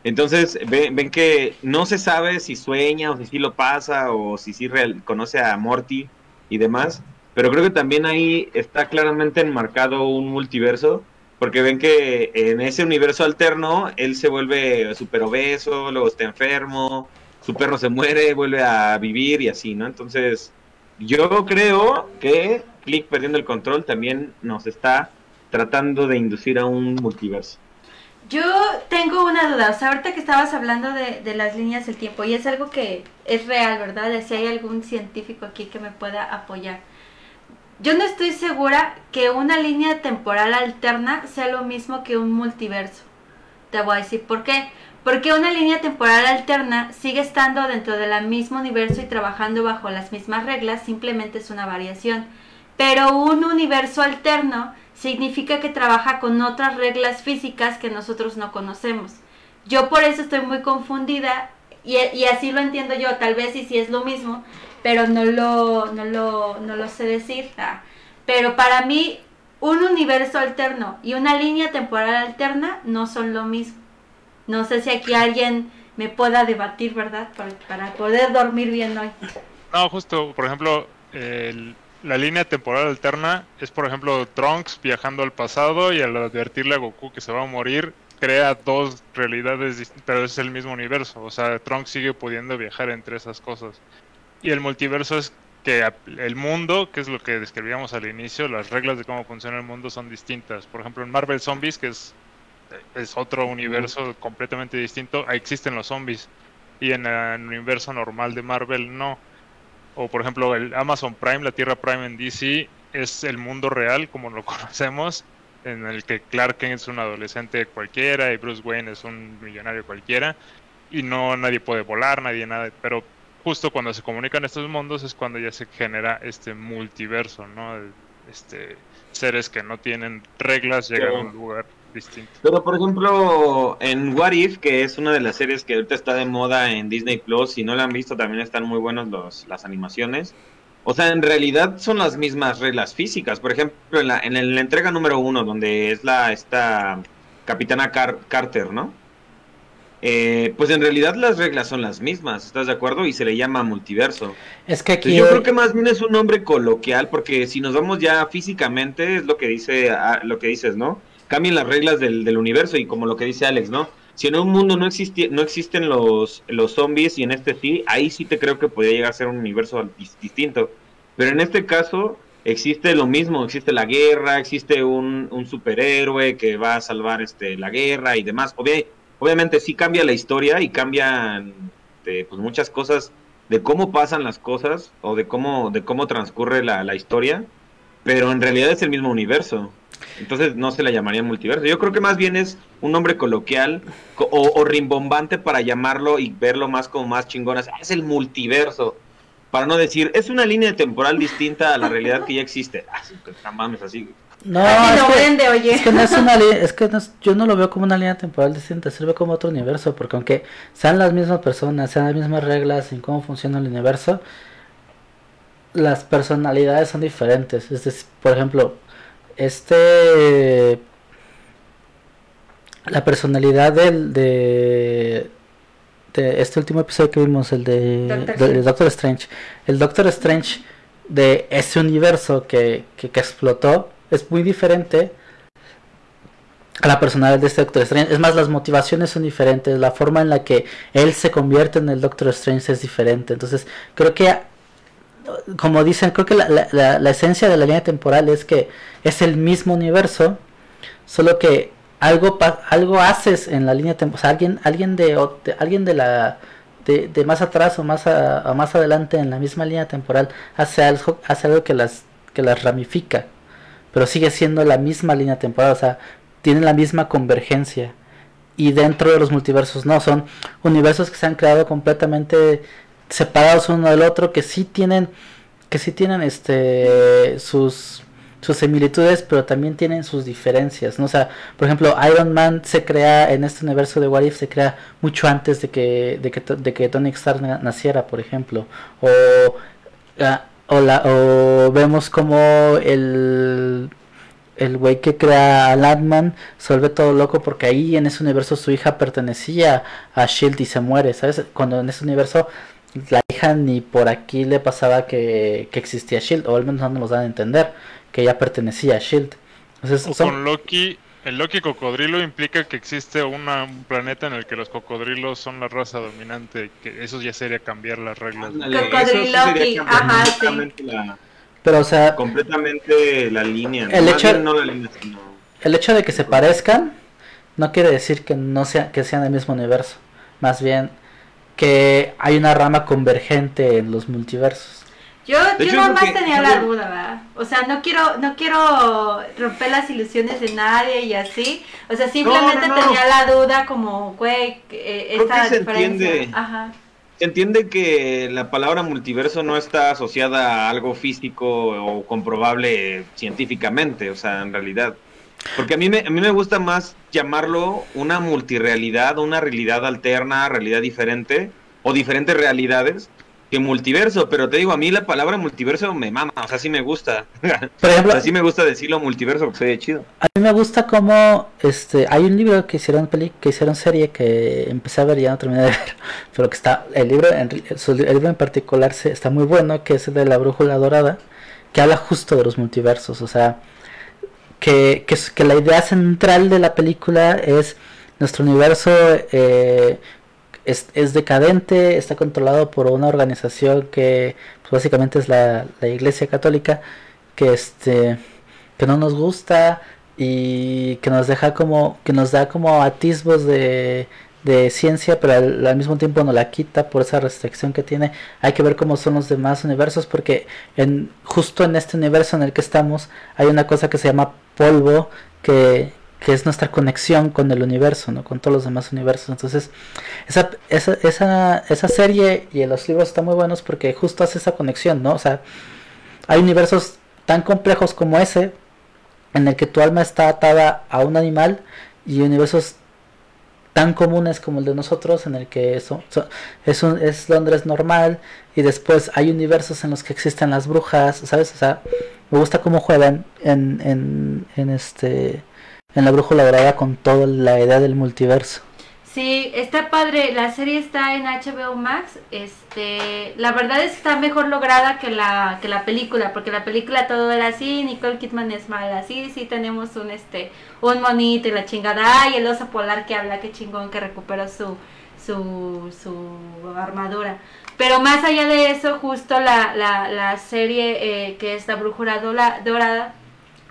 Entonces ven, ven que no se sabe si sueña o si sí lo pasa o si sí conoce a Morty y demás, pero creo que también ahí está claramente enmarcado un multiverso porque ven que en ese universo alterno él se vuelve súper obeso, luego está enfermo, su perro se muere, vuelve a vivir y así, ¿no? Entonces, yo creo que Click perdiendo el control también nos está tratando de inducir a un multiverso. Yo tengo una duda, o sea, ahorita que estabas hablando de, de las líneas del tiempo, y es algo que es real, ¿verdad? De si hay algún científico aquí que me pueda apoyar. Yo no estoy segura que una línea temporal alterna sea lo mismo que un multiverso. Te voy a decir por qué. Porque una línea temporal alterna sigue estando dentro del mismo universo y trabajando bajo las mismas reglas, simplemente es una variación. Pero un universo alterno significa que trabaja con otras reglas físicas que nosotros no conocemos. Yo por eso estoy muy confundida y, y así lo entiendo yo, tal vez y si es lo mismo, pero no lo, no lo, no lo sé decir. Ah, Pero para mí, un universo alterno y una línea temporal alterna no son lo mismo. No sé si aquí alguien me pueda debatir, ¿verdad? Para, poder dormir bien hoy. No, justo, por ejemplo, la línea temporal alterna es, por ejemplo, Trunks viajando al pasado y al advertirle a Goku que se va a morir, crea dos realidades, pero es el mismo universo. O sea, Trunks sigue pudiendo viajar entre esas cosas. Y el multiverso es que el mundo, que es lo que describíamos al inicio, las reglas de cómo funciona el mundo son distintas. Por ejemplo, en Marvel Zombies, que es, es otro universo completamente distinto, existen los zombies. Y en el universo normal de Marvel no. O por ejemplo, el Amazon Prime, la Tierra Prime en DC, es el mundo real como lo conocemos, en el que Clark Kent es un adolescente cualquiera y Bruce Wayne es un millonario cualquiera. Y no nadie puede volar, nadie nada. Pero justo cuando se comunican estos mundos es cuando ya se genera este multiverso, ¿no? Este, seres que no tienen reglas llegan a un lugar distinto. Pero por ejemplo, en What If, que es una de las series que ahorita está de moda en Disney Plus, si no la han visto también están muy buenas los, las animaciones. O sea, en realidad son las mismas reglas físicas. Por ejemplo, en la, en la entrega número uno, donde es la esta Capitana Car- Carter, ¿no? Eh, pues en realidad las reglas son las mismas, ¿estás de acuerdo? Y se le llama multiverso. Es que aquí Yo creo que más bien es un nombre coloquial, porque si nos vamos ya físicamente, es lo que dice, ah, lo que dices, ¿no? Cambian las reglas del, del universo y como lo que dice Alex, ¿no? Si en un mundo no existi no existen los, los zombies y en este sí, ahí sí te creo que podría llegar a ser un universo dis- distinto. Pero en este caso, existe lo mismo, existe la guerra, existe un, un superhéroe que va a salvar este, la guerra y demás. Obvi- obviamente sí cambia la historia y cambian este, pues, muchas cosas de cómo pasan las cosas o de cómo, de cómo transcurre la, la historia, pero en realidad es el mismo universo. Entonces no se la llamaría multiverso. Yo creo que más bien es un nombre coloquial co- o, rimbombante para llamarlo y verlo más como más chingonas. Es el multiverso. Para no decir, es una línea temporal distinta a la realidad que ya existe. Ah, pues, mames, así. No, es lo que, vende, oye. es que no es una es que no es- yo no lo veo como una línea temporal distinta, sirve como otro universo, porque aunque sean las mismas personas, sean las mismas reglas en cómo funciona el universo, las personalidades son diferentes. Es decir, por ejemplo, este la personalidad del de, de este último episodio que vimos, el de, Doctor de-. Doctor Strange, el Doctor Strange de ese universo que, que, que explotó es muy diferente a la personalidad de este Doctor Strange. Es más, las motivaciones son diferentes, la forma en la que él se convierte en el Doctor Strange es diferente. Entonces, creo que, como dicen, creo que la, la- la- esencia de la línea temporal es que es el mismo universo, solo que algo algo haces en la línea temporal, o sea, alguien, alguien de, alguien de la de, de más atrás o más a- más adelante en la misma línea temporal hace algo, hace algo que las que las ramifica, pero sigue siendo la misma línea temporal, o sea, tienen la misma convergencia. Y dentro de los multiversos no, son universos que se han creado completamente separados uno del otro, que sí tienen, que sí tienen este sus sus similitudes, pero también tienen sus diferencias, ¿no? O sea, por ejemplo, Iron Man se crea en este universo de What If se crea mucho antes de que de que, de que Tony Stark na- naciera, por ejemplo, o ah, o, la- o vemos como el el güey que crea a Landman se vuelve todo loco porque ahí en ese universo su hija pertenecía a Shield y se muere, ¿sabes? Cuando en ese universo la hija ni por aquí le pasaba que, que existía Shield, o al menos no nos dan a entender que ella pertenecía a Shield. Entonces, O son- con Loki, el Loki cocodrilo implica que existe una- un planeta en el que los cocodrilos son la raza dominante, que eso ya sería cambiar las reglas. Eso sí Cocodriloqui, sería cambiar ajá, sí. completamente la, pero o sea, completamente la línea. El hecho- no la línea, sino... el hecho de que se parezcan no quiere decir que no sea que sean del mismo universo, más bien que hay una rama convergente en los multiversos. Yo, De yo hecho, nada más tenía la duda, ¿verdad? O sea, no quiero, no quiero romper las ilusiones de nadie y así. O sea, simplemente no, no. tenía la duda como, güey, eh, esta se diferencia. entiende. Ajá. Se entiende que la palabra multiverso no está asociada a algo físico o comprobable científicamente, o sea, en realidad. Porque a mí me, a mí me gusta más llamarlo una multirealidad, una realidad alterna, realidad diferente, o diferentes realidades, que multiverso. Pero te digo, a mí la palabra multiverso me mama, o sea, sí me gusta. Por o ejemplo, sea, sí me gusta decirlo multiverso, porque ve chido. A mí me gusta como este hay un libro que hicieron peli que hicieron serie que empecé a ver y ya no terminé de ver, pero que está el libro en, el libro en particular se, está muy bueno, que es el de la brújula dorada, que habla justo de los multiversos, o sea, que, que, que la idea central de la película es nuestro universo eh, es, es decadente, está controlado por una organización que pues, básicamente es la, la Iglesia Católica, que este que no nos gusta y que nos deja como que nos da como atisbos de, de ciencia pero al, mismo tiempo nos la quita por esa restricción que tiene. Hay que ver cómo son los demás universos porque en justo en este universo en el que estamos hay una cosa que se llama polvo que, que es nuestra conexión con el universo no con todos los demás universos. Entonces esa, esa, esa, esa serie y los libros están muy buenos porque justo hace esa conexión no o sea hay universos tan complejos como ese en el que tu alma está atada a un animal y universos tan comunes como el de nosotros en el que eso, so- es, un- es Londres normal y después hay universos en los que existen las brujas, ¿sabes? O sea, me gusta cómo juegan en, en, en este en la brújula dorada con toda la idea del multiverso. Sí, está padre. La serie está en HBO Max. Este, la verdad es que está mejor lograda que la que la película, porque la película todo era así, Nicole Kidman es mala, sí, sí tenemos un este un monito y la chingada, ay, el oso polar que habla, qué chingón que recuperó su su, su armadura. Pero más allá de eso, justo la, la, la serie eh, que es La Brújula Dorada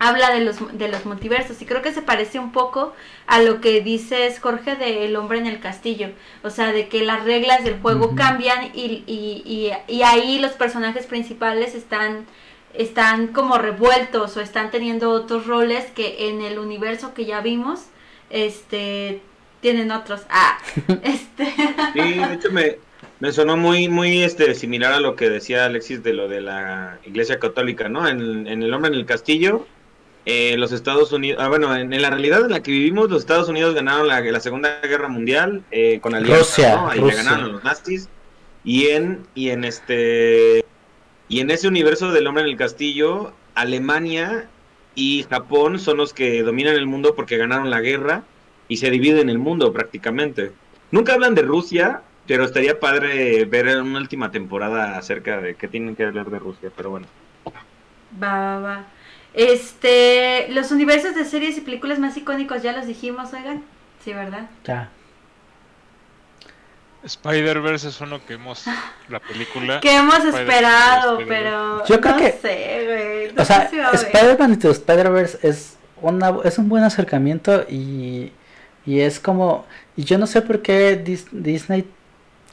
habla de los, de los multiversos y creo que se parece un poco a lo que dices Jorge de El hombre en el castillo, o sea, de que las reglas del juego cambian y, y, y, y ahí los personajes principales están están como revueltos o están teniendo otros roles que en el universo que ya vimos este tienen otros. Ah este. Sí, de hecho me, me sonó muy, muy este, similar a lo que decía Alexis de lo de la Iglesia Católica, ¿no? En, en El Hombre en el Castillo, eh, los Estados Unidos, ah, bueno, en, en la realidad en la que vivimos, los Estados Unidos ganaron la, la Segunda Guerra Mundial eh, con alianza, Rusia, ¿no? Ahí Rusia. ganaron los nazis. Y en, y en este y en ese universo del Hombre en el Castillo, Alemania y Japón son los que dominan el mundo porque ganaron la guerra y se dividen el mundo prácticamente. Nunca hablan de Rusia, pero estaría padre ver una última temporada acerca de qué tienen que hablar de Rusia, pero bueno. Va, va, va. Este, los universos de series y películas más icónicos ya los dijimos, oigan. Sí, ¿verdad? Ya. Spider-Verse es uno que hemos. La película. Que hemos esperado, pero Yo creo no que- sé, güey. No O sea, si. Spider-Man the Spider-Verse es, una, es un buen acercamiento y, y es como... Y yo no sé por qué Dis- Disney,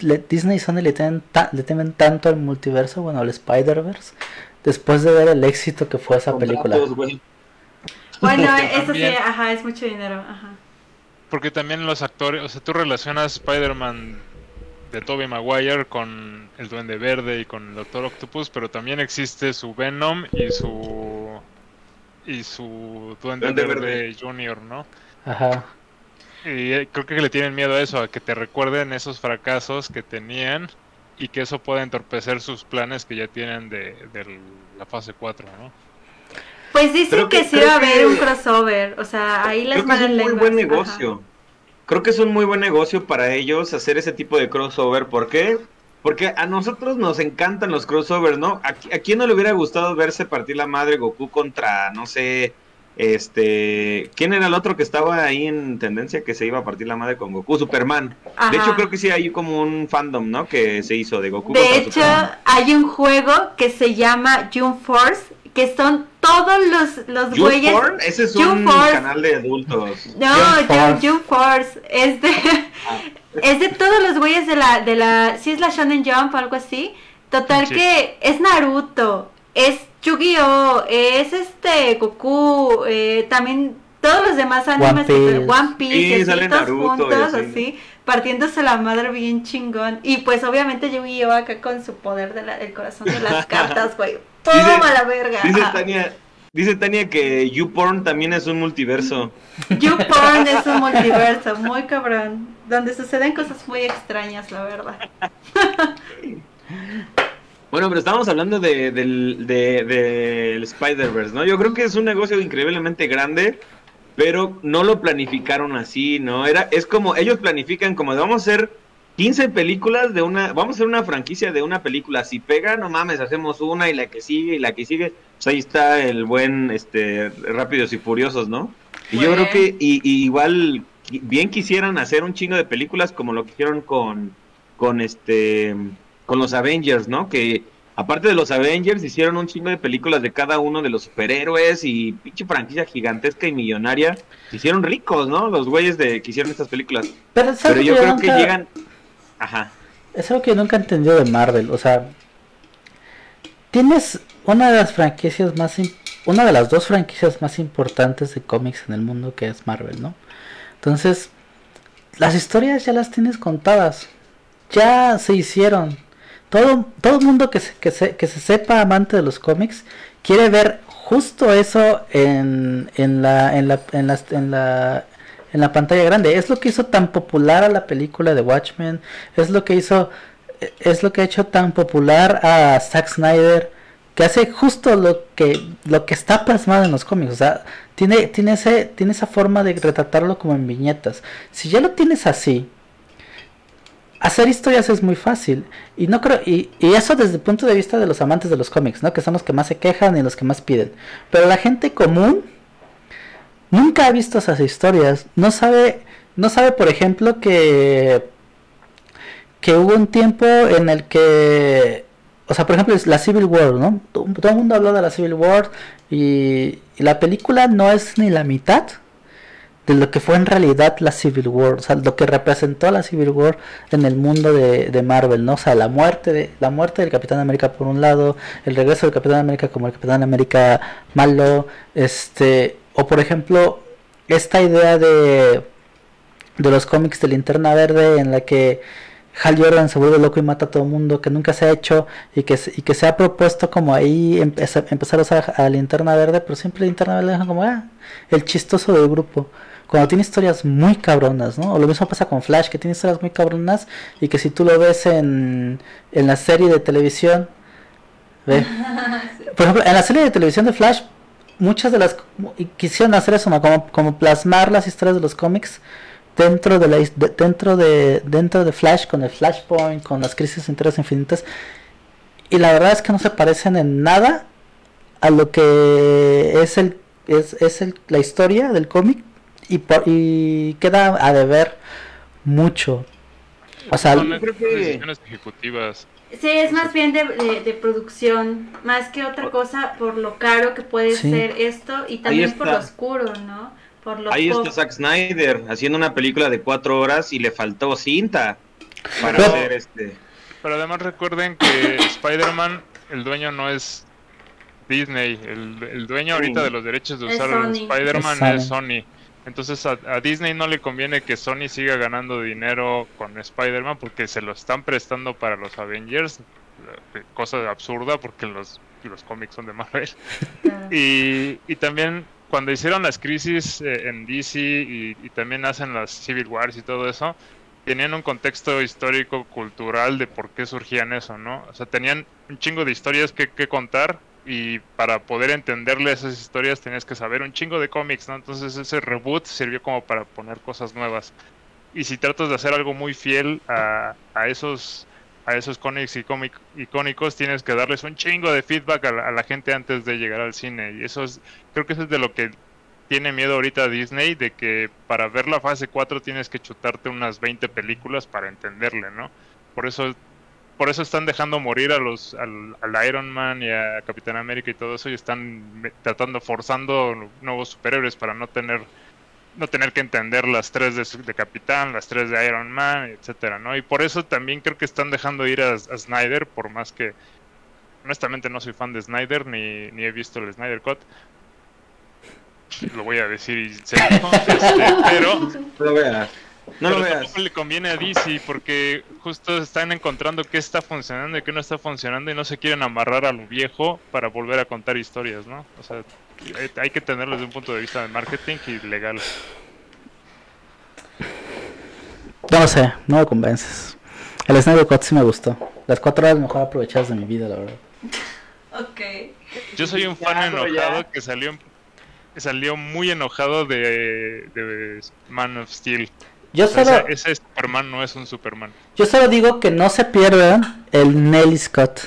le- Disney y Sony le temen, ta- le temen tanto al multiverso, bueno, al Spider-Verse, después de ver el éxito que fue esa película. Bueno, eso sí, ajá, es mucho dinero, ajá. Porque también los actores. O sea, tú relacionas Spider-Man de Tobey Maguire con el Duende Verde y con el Doctor Octopus, pero también existe su Venom y su. Y su Duende, Duende Verde, Verde. Junior, ¿no? Ajá. Y eh, creo que le tienen miedo a eso, a que te recuerden esos fracasos que tenían y que eso pueda entorpecer sus planes que ya tienen de, de la fase 4, ¿no? Pues dicen Creo que, que- sí va a haber que- un crossover, o sea, ahí las Creo que es un muy buen ajá. negocio. Creo que es un muy buen negocio para ellos hacer ese tipo de crossover. ¿Por qué? Porque a nosotros nos encantan los crossovers, ¿no? ¿A, qui- a quién no le hubiera gustado verse partir la madre Goku contra, no sé, este... ¿Quién era el otro que estaba ahí en tendencia que se iba a partir la madre con Goku? Superman. De hecho, creo que sí hay como un fandom, ¿no? Que se hizo de Goku De hecho, Superman. hay un juego que se llama June Force, que son todos los, los Juice güeyes... Porn, ese es June un Force. canal de adultos. No, June June, Force. June Force, es de... Ah. Es de todos los güeyes de la, de la, sí es la Shonen Jump o algo así. Total Sí. que es Naruto, es Yu-Gi-Oh, es este Goku, eh, también todos los demás animes, que- Piece. One Piece, Sí, así, Naruto juntos, así. así, partiéndose la madre bien chingón. Y pues obviamente Yu-Gi-Oh acá con su poder del el corazón de las cartas, güey. Toma la verga. Dice. Tania, dice Tania que YouPorn también es un multiverso. YouPorn es un multiverso muy cabrón, donde suceden cosas muy extrañas, la verdad. Bueno, pero estábamos hablando de, del, de, del Spider-Verse, ¿no? Yo creo que es un negocio increíblemente grande, pero no lo planificaron así, ¿no? Era, es como, ellos planifican como de vamos a hacer 15 películas de una, vamos a hacer una franquicia de una película, si pega, no mames, hacemos una y la que sigue y la que sigue, pues ahí está el buen, este, Rápidos y Furiosos, ¿no? Y yo creo que y, y igual bien quisieran hacer un chingo de películas como lo que hicieron con, con este, con los Avengers, ¿no? Que aparte de los Avengers hicieron un chingo de películas de cada uno de los superhéroes y pinche franquicia gigantesca y millonaria. Se hicieron ricos, ¿no? Los güeyes de que hicieron estas películas. Pero, yo creo nunca- que llegan, ajá. Es algo que nunca he entendido de Marvel. O sea, tienes una de las franquicias más. Una de las dos franquicias más importantes de cómics en el mundo que es Marvel, ¿no? Entonces, las historias ya las tienes contadas. Ya se hicieron. Todo, todo el mundo que se, que, se, que se sepa amante de los cómics quiere ver justo eso en, en, la, en, la, en, las- en la en la pantalla grande. Es lo que hizo tan popular a la película de Watchmen. Es lo que hizo. Es lo que ha hecho tan popular a Zack Snyder. Que hace justo lo que lo que está plasmado en los cómics. O sea, tiene, tiene, ese, tiene esa forma de retratarlo como en viñetas. Si ya lo tienes así, hacer historias es muy fácil. Y no creo, y, eso desde el punto de vista de los amantes de los cómics, ¿no? Que son los que más se quejan y los que más piden. Pero la gente común nunca ha visto esas historias. No sabe, no sabe, por ejemplo, que que hubo un tiempo en el que, o sea, por ejemplo, la Civil War, ¿no? Todo todo el mundo habló de la Civil War y la película no es ni la mitad de lo que fue en realidad la Civil War, o sea, lo que representó la Civil War en el mundo de, de Marvel, ¿no? O sea, la muerte de la muerte del Capitán América por un lado, el regreso del Capitán América como el Capitán América malo, este, o por ejemplo, esta idea de de los cómics de Linterna Verde en la que Hal Jordan se vuelve loco y mata a todo mundo, que nunca se ha hecho y que, y que se ha propuesto como ahí empe- empezar a usar a Linterna Verde, pero siempre Linterna Verde deja como ah, el chistoso del grupo. Cuando tiene historias muy cabronas, ¿no? O lo mismo pasa con Flash, que tiene historias muy cabronas y que si tú lo ves en, en la serie de televisión, ve. Por ejemplo, en la serie de televisión de Flash, muchas de las y quisieron hacer eso, ¿no? como, como plasmar las historias de los cómics dentro de la de- dentro de dentro de Flash con el Flashpoint, con las crisis enteras infinitas y la verdad es que no se parecen en nada a lo que es el es, es el, la historia del cómic y por- y queda a deber mucho. O sea, yo creo que- decisiones ejecutivas. Sí, es más bien de, de- de producción, más que otra cosa por lo caro que puede Sí. ser esto y también por lo oscuro, ¿no? Por lo Ahí está Zack Snyder haciendo una película de cuatro horas y le faltó cinta para Pero- hacer este. Pero además recuerden que Spider-Man, el dueño no es Disney. El, el dueño ahorita de los derechos de usar. Spider-Man Es es Sony. Entonces a, a Disney no le conviene que Sony siga ganando dinero con Spider-Man porque se lo están prestando para los Avengers. eh, Cosa absurda porque los, los cómics son de Marvel. Y, y también cuando hicieron las crisis eh, en DC y, y también hacen las Civil Wars y todo eso, tenían un contexto histórico, cultural de por qué surgían eso, ¿no? O sea, tenían un chingo de historias que, que contar y para poder entenderle esas historias tenías que saber un chingo de cómics, ¿no? Entonces ese reboot sirvió como para poner cosas nuevas. Y si tratas de hacer algo muy fiel a, a esos a esos cómics icónicos tienes que darles un chingo de feedback a la, a la gente antes de llegar al cine y eso es creo que eso es de lo que tiene miedo ahorita Disney de que para ver la fase 4 tienes que chutarte unas 20 películas para entenderle, ¿no? Por eso por eso están dejando morir a los al, Iron Man y a Capitán América y todo eso y están tratando forzando nuevos superhéroes para no tener no tener que entender las tres de, de Capitán, las tres de Iron Man, etcétera, ¿no? Y por eso también creo que están dejando ir a, a Snyder, por más que honestamente no soy fan de Snyder ni, ni he visto el Snyder Cut. Lo voy a decir y se este, pero No lo veas. No lo pero veas. tampoco le conviene a DC porque justo están encontrando qué está funcionando y qué no está funcionando y no se quieren amarrar a lo viejo para volver a contar historias, ¿no? O sea, hay- hay que tenerlo desde un punto de vista de marketing y legal. no lo sé, no me convences. El Snyder Cut sí me gustó. Las cuatro horas mejor aprovechadas de mi vida, la verdad. Ok. Yo soy un fan Ya, enojado ya. que salió que salió muy enojado de, de Man of Steel. Yo O sea, solo, ese, Superman no es un Superman. yo solo digo que no se pierdan el Nelly Scott.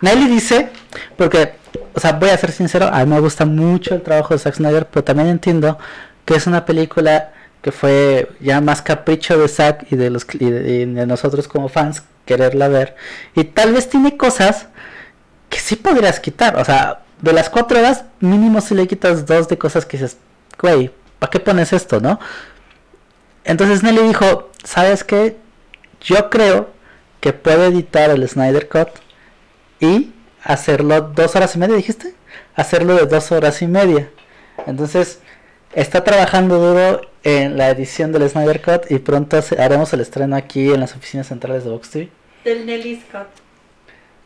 Nelly dice, porque, o sea, voy a ser sincero, a mí me gusta mucho el trabajo de Zack Snyder, pero también entiendo que es una película que fue ya más capricho de Zack y de los y de, y de nosotros como fans quererla ver. Y tal vez tiene cosas que sí podrías quitar. O sea, de las cuatro horas, mínimo si le quitas dos de cosas que dices, güey, ¿para qué pones esto, no? Entonces Nelly dijo, ¿sabes qué? Yo creo que puedo editar el Snyder Cut y hacerlo dos horas y media, dijiste? Hacerlo de dos horas y media. Entonces, está trabajando duro en la edición del Snyder Cut y pronto se- haremos el estreno aquí en las oficinas centrales de Vox TV. Del Nelly Scott.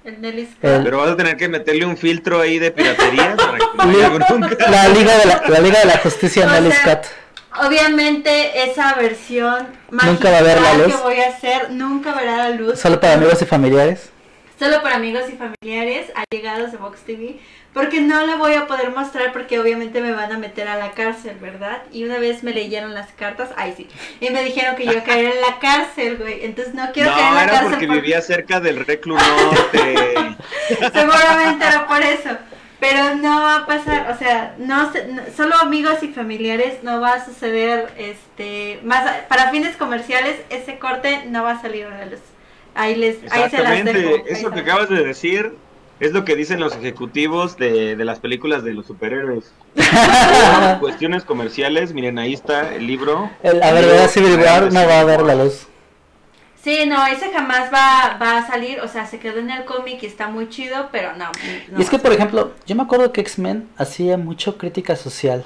El Nelly Scott. El- Pero vas a tener que meterle un filtro ahí de piratería para que no haya bronca. La Liga de la, la Liga de la Justicia O Nelly sea, Scott. Obviamente esa versión Nunca va a ver la luz. que voy a hacer nunca verá la luz. Solo para amigos y familiares. Solo para amigos y familiares allegados de Vox TV. Porque no la voy a poder mostrar porque obviamente me van a meter a la cárcel, ¿verdad? Y una vez me leyeron las cartas, ay sí, y me dijeron que yo caería en la cárcel, güey. Entonces no quiero caer en No, la era cárcel porque por- vivía cerca del Reclu Norte. Seguramente era por eso. Pero no va a pasar, o sea, no, se- no- solo amigos y familiares no va a suceder, este, más a- para fines comerciales ese corte no va a salir a la luz. Ahí les, ahí se las dejo. Eso que acabas de decir es lo que dicen los ejecutivos de, de las películas de los superhéroes. Cuestiones comerciales, miren, ahí está el libro. El- a ver. Civil War no va a ver la luz. Sí, no, ese jamás va, va a salir, o sea, se quedó en el cómic y está muy chido, pero no. no Y es que, por ejemplo, yo me acuerdo que X-Men hacía mucho crítica social.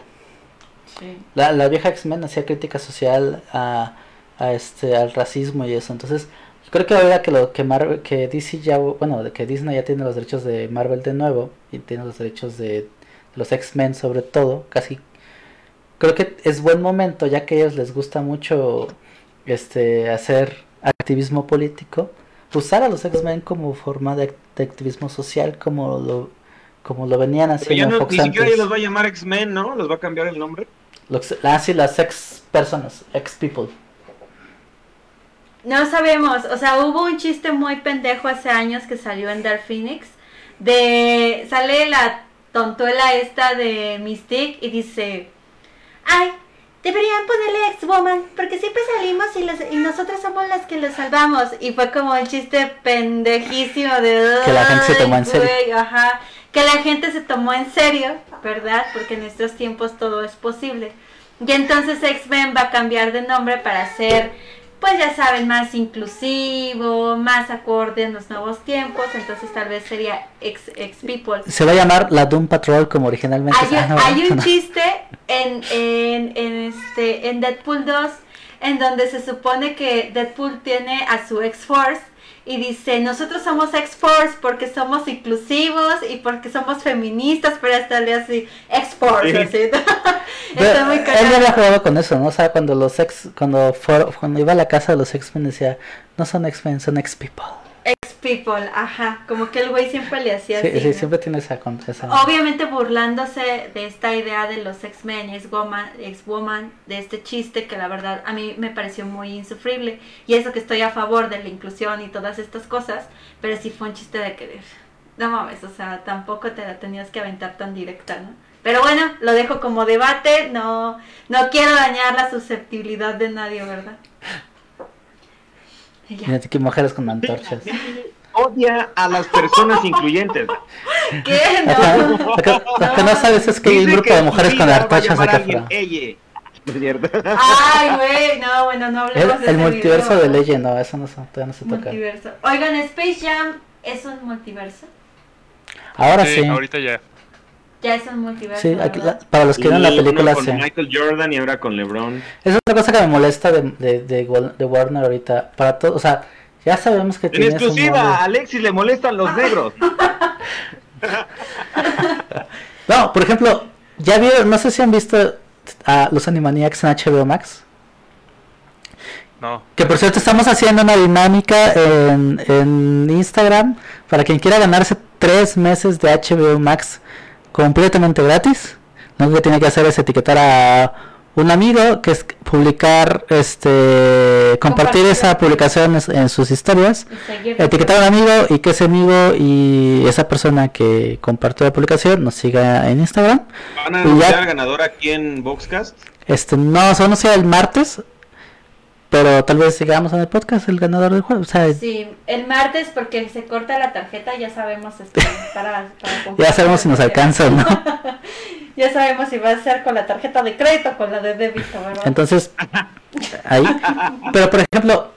Sí. La, la vieja X-Men hacía crítica social a, a este al racismo y eso. Entonces, creo que ahora que lo que Marvel, que DC ya, bueno, que Disney ya tiene los derechos de Marvel de nuevo y tiene los derechos de los X-Men sobre todo, casi creo que es buen momento ya que a ellos les gusta mucho este hacer activismo político, usar a los X-Men como forma de, de activismo social como lo como lo venían Pero haciendo ya en no, Fox ni siquiera antes. ya los va a llamar X-Men, ¿no? ¿Los va a cambiar el nombre? Los, ah, sí, las ex personas, ex people. No sabemos, o sea, hubo un chiste muy pendejo hace años que salió en Dark Phoenix. De. Sale la tontuela esta de Mystique y dice: Ay, deberían ponerle ex-woman, porque siempre salimos y, los, y nosotras somos las que los salvamos. Y fue como un chiste pendejísimo de. Que la gente se tomó en "Ay, serio". güey", ajá. Que la gente se tomó en serio, ¿verdad? Porque en estos tiempos todo es posible. Y entonces X-Men va a cambiar de nombre para ser, pues ya saben, más inclusivo, más acorde en los nuevos tiempos. Entonces tal vez sería X, People. Se va a llamar la Doom Patrol como originalmente. Hay, Ah, no, hay un no. chiste en, en, en, este, en Deadpool 2 en donde se supone que Deadpool tiene a su X-Force y dice, nosotros somos X-Force porque somos inclusivos y porque somos feministas, pero estarle así, X-Force, Sí. así. Está muy él ya había cagado. jugado con eso, ¿no? O sea, cuando los ex, cuando fue- cuando iba a la casa de los X-Men decía, no son X-Men, son X-People. X-People, ajá, como que el güey siempre le hacía Sí, así. sí, ¿no? siempre tiene esa. Obviamente burlándose de esta idea de los X-Men, X-Woman, X-Woman, de este chiste que la verdad a mí me pareció muy insufrible. Y eso que estoy a favor de la inclusión y todas estas cosas, pero sí fue un chiste de querer. No mames, o sea, tampoco te la tenías que aventar tan directa, ¿no? Pero bueno, lo dejo como debate, no, no quiero dañar la susceptibilidad de nadie, ¿verdad? Mira, que mujeres con antorchas. Odia a las personas incluyentes. ¿Qué? No. acá- lo que no sabes es que hay un grupo de mujeres con antorchas acá afuera. Ay, güey, no, bueno, no El, hablemos de el ese multiverso video. de Legend, no, eso no, se- todavía no se toca. Multiverso. Oigan, Space Jam es un multiverso. Ahora Sí, sí. ahorita ya. Ya es un multiverso. Sí, aquí ¿verdad? la- para los que vieron la película, con sí. Michael Jordan y ahora con LeBron. Es otra cosa que me molesta de, de, de, Warner ahorita. Para todo, o sea, ya sabemos que En tiene exclusiva, a Alexis le molestan los negros. No, por ejemplo, ya vieron, no sé si han visto a los Animaniacs en HBO Max. No. Que por cierto estamos haciendo una dinámica en, en Instagram para quien quiera ganarse tres meses de HBO Max completamente gratis. Lo único que tiene que hacer es etiquetar a un amigo, que es publicar, este, compartir Compartir. esa publicación en- en sus historias. Etiquetar a un amigo y que ese amigo y esa persona que compartió la publicación nos siga en Instagram. Van a anunciar al ganador aquí en Boxcast. Este, no, solo sea el martes, pero tal vez sigamos en el podcast el ganador del juego. O sea, Sí, el martes porque se corta la tarjeta, ya sabemos este, para, para ya sabemos si nos alcanza, ¿no? Ya sabemos si va a ser con la tarjeta de crédito o con la de débito, ¿verdad? Entonces, ahí. Pero por ejemplo,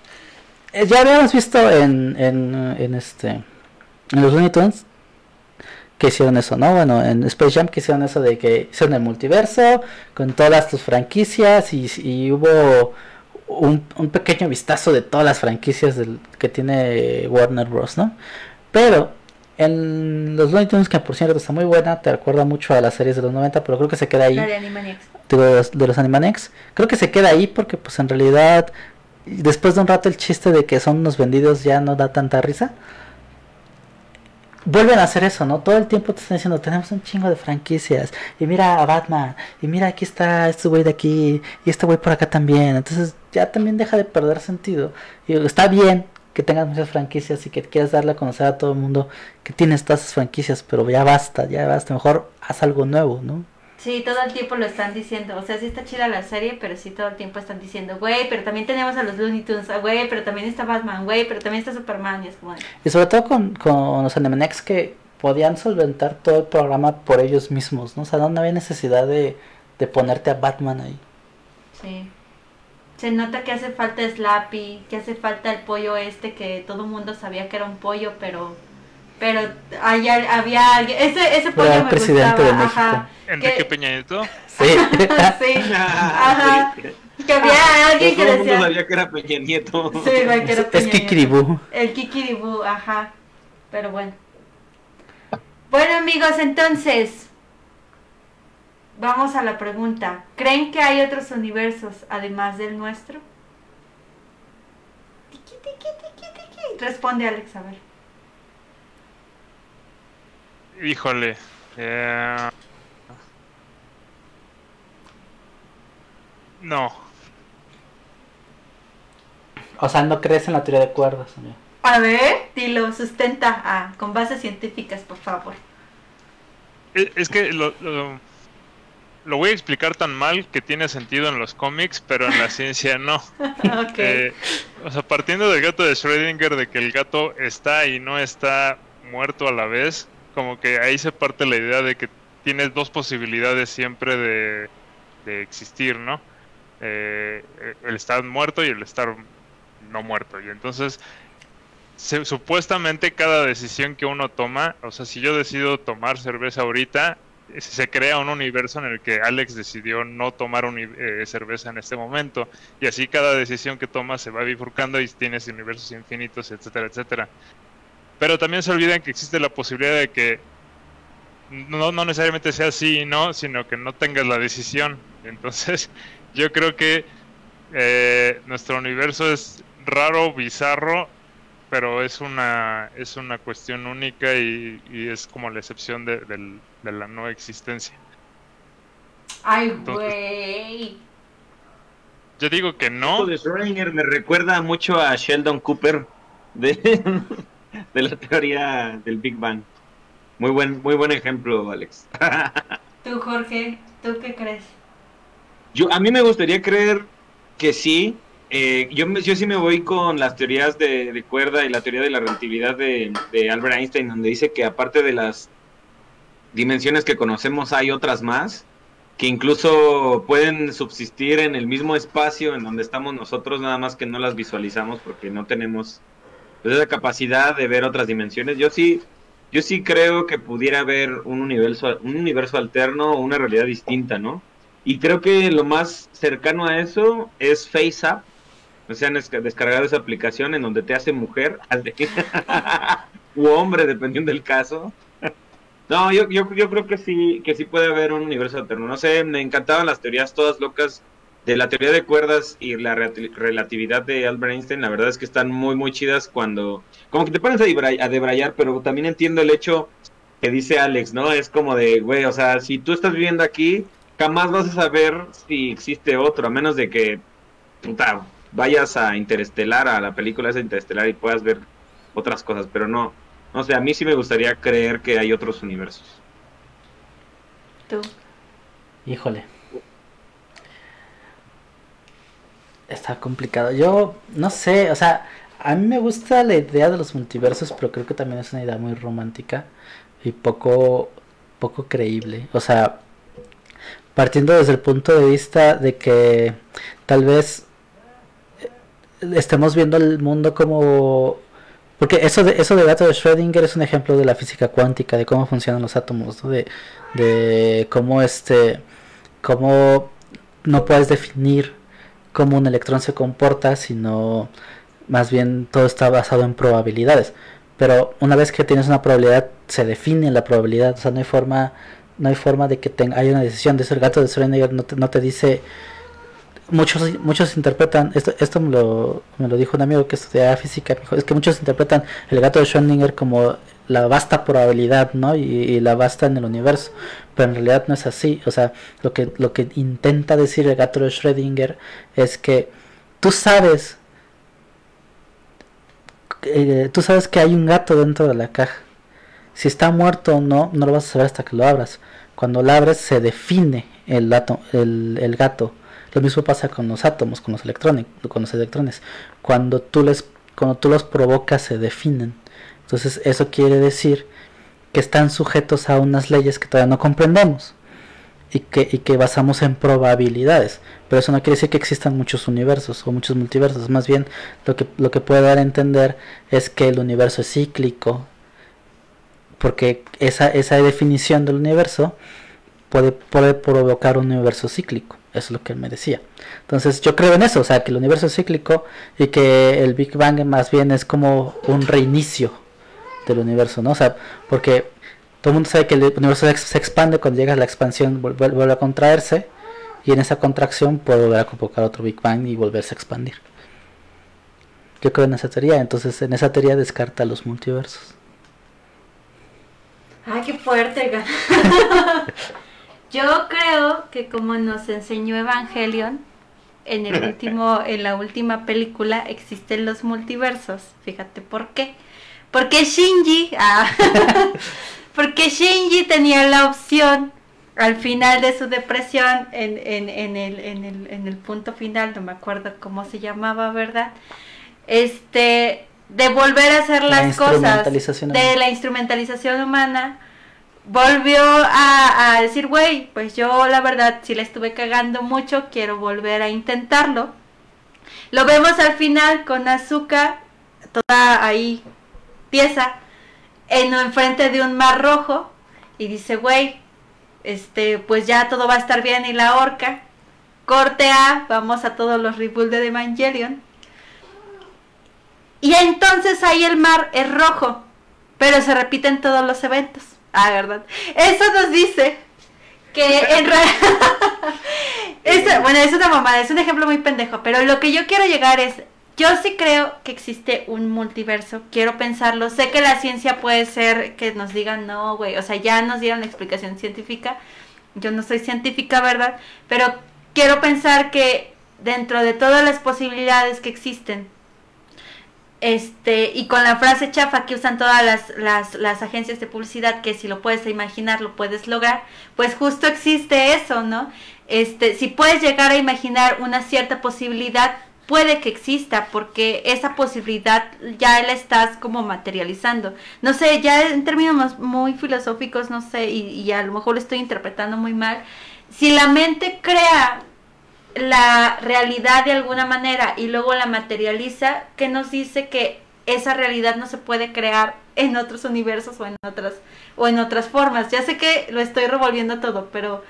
eh, ya habíamos visto en, en, en este, en los Looney Tunes que hicieron eso, ¿no? Bueno, en Space Jam que hicieron eso de que hicieron el multiverso con todas tus franquicias y, y hubo un, un pequeño vistazo de todas las franquicias del, que tiene Warner Bros, ¿no? Pero en los Looney Tunes, que por cierto está muy buena, te recuerda mucho a las series de los 90, pero creo que se queda ahí La de Animaniacs. de los, de los Animaniacs. Creo que se queda ahí porque pues en realidad después de un rato el chiste de que son unos vendidos ya no da tanta risa. Vuelven a hacer eso, ¿no? Todo el tiempo te están diciendo, tenemos un chingo de franquicias. Y mira a Batman. Y mira, aquí está este güey de aquí. Y este güey por acá también. Entonces ya también deja de perder sentido. Y está bien que tengas muchas franquicias y que quieras darle a conocer a todo el mundo que tienes todas esas franquicias, pero ya basta, ya basta, mejor haz algo nuevo, ¿no? Sí, todo el tiempo lo están diciendo. O sea, sí está chida la serie, pero sí todo el tiempo están diciendo, güey, pero también tenemos a los Looney Tunes, ah, güey, pero también está Batman, güey, pero también está Superman. Y es como, Y sobre todo con, con los Animaniacs que podían solventar todo el programa por ellos mismos, ¿no? O sea, no había necesidad de, de ponerte a Batman ahí. sí. Se nota que hace falta Slappy, que hace falta el pollo este que todo el mundo sabía que era un pollo, pero pero allá había alguien, ese, ese pollo Era el me presidente gustaba, de ajá. Enrique que- Peña Nieto. Sí. sí, ajá. Que había alguien que Todo el mundo decía, sabía que era Peña Nieto. sí, güey, que era es Peña Nieto. Kikiribú. El Kikiribú, ajá. Pero bueno. Bueno, amigos, entonces. Vamos a la pregunta. ¿Creen que hay otros universos además del nuestro? Tiki, tiki, tiki, tiki. Responde Alex, a ver. Híjole. eh, No. O sea, no crees en la teoría de cuerdas, amigo. A ver, dilo, sustenta ah, con bases científicas, por favor. Es, es que lo, lo, lo voy a explicar tan mal que tiene sentido en los cómics, pero en la ciencia no. Eh, o sea, partiendo del gato de Schrödinger, de que el gato está y no está muerto a la vez, como que ahí se parte la idea de que tienes dos posibilidades siempre de, existir, ¿no? Eh, el estar muerto y el estar no muerto. Y entonces, se- supuestamente cada decisión que uno toma, o sea, si yo decido tomar cerveza ahorita, eh, se crea un universo en el que Alex decidió no tomar eh, cerveza en este momento. Y así cada decisión que tomas se va bifurcando y tienes universos infinitos, etcétera, etcétera. Pero también se olvidan que existe la posibilidad de que no, no necesariamente sea sí y no, sino que no tengas la decisión. Entonces, yo creo que eh, nuestro universo es raro, bizarro, pero es una, es una cuestión única y, y es como la excepción de, de la no existencia. Ay, güey. Yo digo que Esto no, de Schrödinger me recuerda mucho a Sheldon Cooper de, de la teoría del Big Bang. Muy buen, muy buen ejemplo, Alex. Tú, Jorge, ¿tú qué crees? Yo, a mí me gustaría creer que sí. Eh, yo, yo sí me voy con las teorías de, de cuerda y la teoría de la relatividad de, de Albert Einstein, donde dice que aparte de las dimensiones que conocemos hay otras más, que incluso pueden subsistir en el mismo espacio en donde estamos nosotros, nada más que no las visualizamos porque no tenemos pues, esa capacidad de ver otras dimensiones. Yo sí, yo sí creo que pudiera haber un universo, un universo alterno o una realidad distinta, ¿no? Y creo que lo más cercano a eso es FaceApp. O sea, han desca- descargado esa aplicación en donde te hace mujer u hombre, dependiendo del caso. No, yo, yo, yo creo que sí, que sí puede haber un universo alterno. No sé, me encantaban las teorías todas locas de la teoría de cuerdas y la relati- relatividad de Albert Einstein. La verdad es que están muy, muy chidas cuando... Como que te pones a, debray- a debrayar, pero también entiendo el hecho que dice Alex, ¿no? Es como de, güey, o sea, si tú estás viviendo aquí, jamás vas a saber si existe otro, a menos de que, puta, vayas a Interestelar, a la película esa Interestelar y puedas ver otras cosas, pero no, no sé, a mí sí me gustaría creer que hay otros universos. Tú. Híjole. Está complicado. Yo no sé, o sea, a mí me gusta la idea de los multiversos, pero creo que también es una idea muy romántica y poco poco creíble. O sea, partiendo desde el punto de vista de que tal vez eh, estemos viendo el mundo como porque eso de eso de gato de Schrödinger es un ejemplo de la física cuántica, de cómo funcionan los átomos, de, de cómo este cómo no puedes definir cómo un electrón se comporta, sino más bien todo está basado en probabilidades. Pero una vez que tienes una probabilidad, se define la probabilidad, o sea, no hay forma no hay forma de que tenga, haya una decisión. De eso el gato de Schrödinger no te, no te dice muchos muchos interpretan esto esto me lo, me lo dijo un amigo que estudia física es que muchos interpretan el gato de Schrödinger como la vasta probabilidad no y, la vasta en el universo pero en realidad no es así o sea lo que lo que intenta decir el gato de Schrödinger es que tú sabes eh, tú sabes que hay un gato dentro de la caja. Si está muerto o no, no lo vas a saber hasta que lo abras. Cuando lo abres se define el, gato, el, el gato. Lo mismo pasa con los átomos, con los electrones, con los electrones. Cuando tú les, cuando tú los provocas se definen. Entonces eso quiere decir que están sujetos a unas leyes que todavía no comprendemos y que, y que basamos en probabilidades. Pero eso no quiere decir que existan muchos universos o muchos multiversos. Más bien lo que, lo que puede dar a entender es que el universo es cíclico. Porque esa, esa definición del universo puede, puede provocar un universo cíclico. Eso es lo que él me decía. Entonces yo creo en eso, o sea, que el universo es cíclico y que el Big Bang más bien es como un reinicio del universo, ¿no? O sea, porque todo el mundo sabe que el universo se ex- se expande cuando llega a la expansión, vuel- vuel- vuelve a contraerse y en esa contracción puede volver a convocar otro Big Bang y volverse a expandir. Yo creo en esa teoría, entonces en esa teoría descarta los multiversos. Ay, qué fuerte, Yo creo que como nos enseñó Evangelion, en el último, en la última película existen los multiversos. Fíjate por qué. Porque Shinji, ah, porque Shinji tenía la opción al final de su depresión, en, en, en, el, en, el, en el punto final, no me acuerdo cómo se llamaba, ¿verdad? Este, de volver a hacer La las cosas de la instrumentalización humana volvió a, a decir, güey, pues yo la verdad si la estuve cagando mucho, quiero volver a intentarlo. Lo vemos al final con Azuka, toda ahí pieza, en enfrente de un mar rojo, y dice, güey, este, pues ya todo va a estar bien y la horca. Corte A, vamos a todos los reboots de Evangelion. Y entonces ahí el mar es rojo, pero se repiten todos los eventos. Ah, ¿verdad? Eso nos dice que en realidad... bueno, es una mamada, es un ejemplo muy pendejo, pero lo que yo quiero llegar es, yo sí creo que existe un multiverso, quiero pensarlo, sé que la ciencia puede ser que nos digan no, güey, o sea, ya nos dieron la explicación científica, yo no soy científica, ¿verdad? Pero quiero pensar que dentro de todas las posibilidades que existen, este, y con la frase chafa que usan todas las, las, las agencias de publicidad, que si lo puedes imaginar, lo puedes lograr, pues justo existe eso, ¿no? Este, si puedes llegar a imaginar una cierta posibilidad, puede que exista, porque esa posibilidad ya la estás como materializando. No sé, ya en términos muy filosóficos, no sé, y, y a lo mejor lo estoy interpretando muy mal. Si la mente crea la realidad de alguna manera y luego la materializa, que nos dice que esa realidad no se puede crear en otros universos o en otras o en otras formas. Ya sé que lo estoy revolviendo todo, pero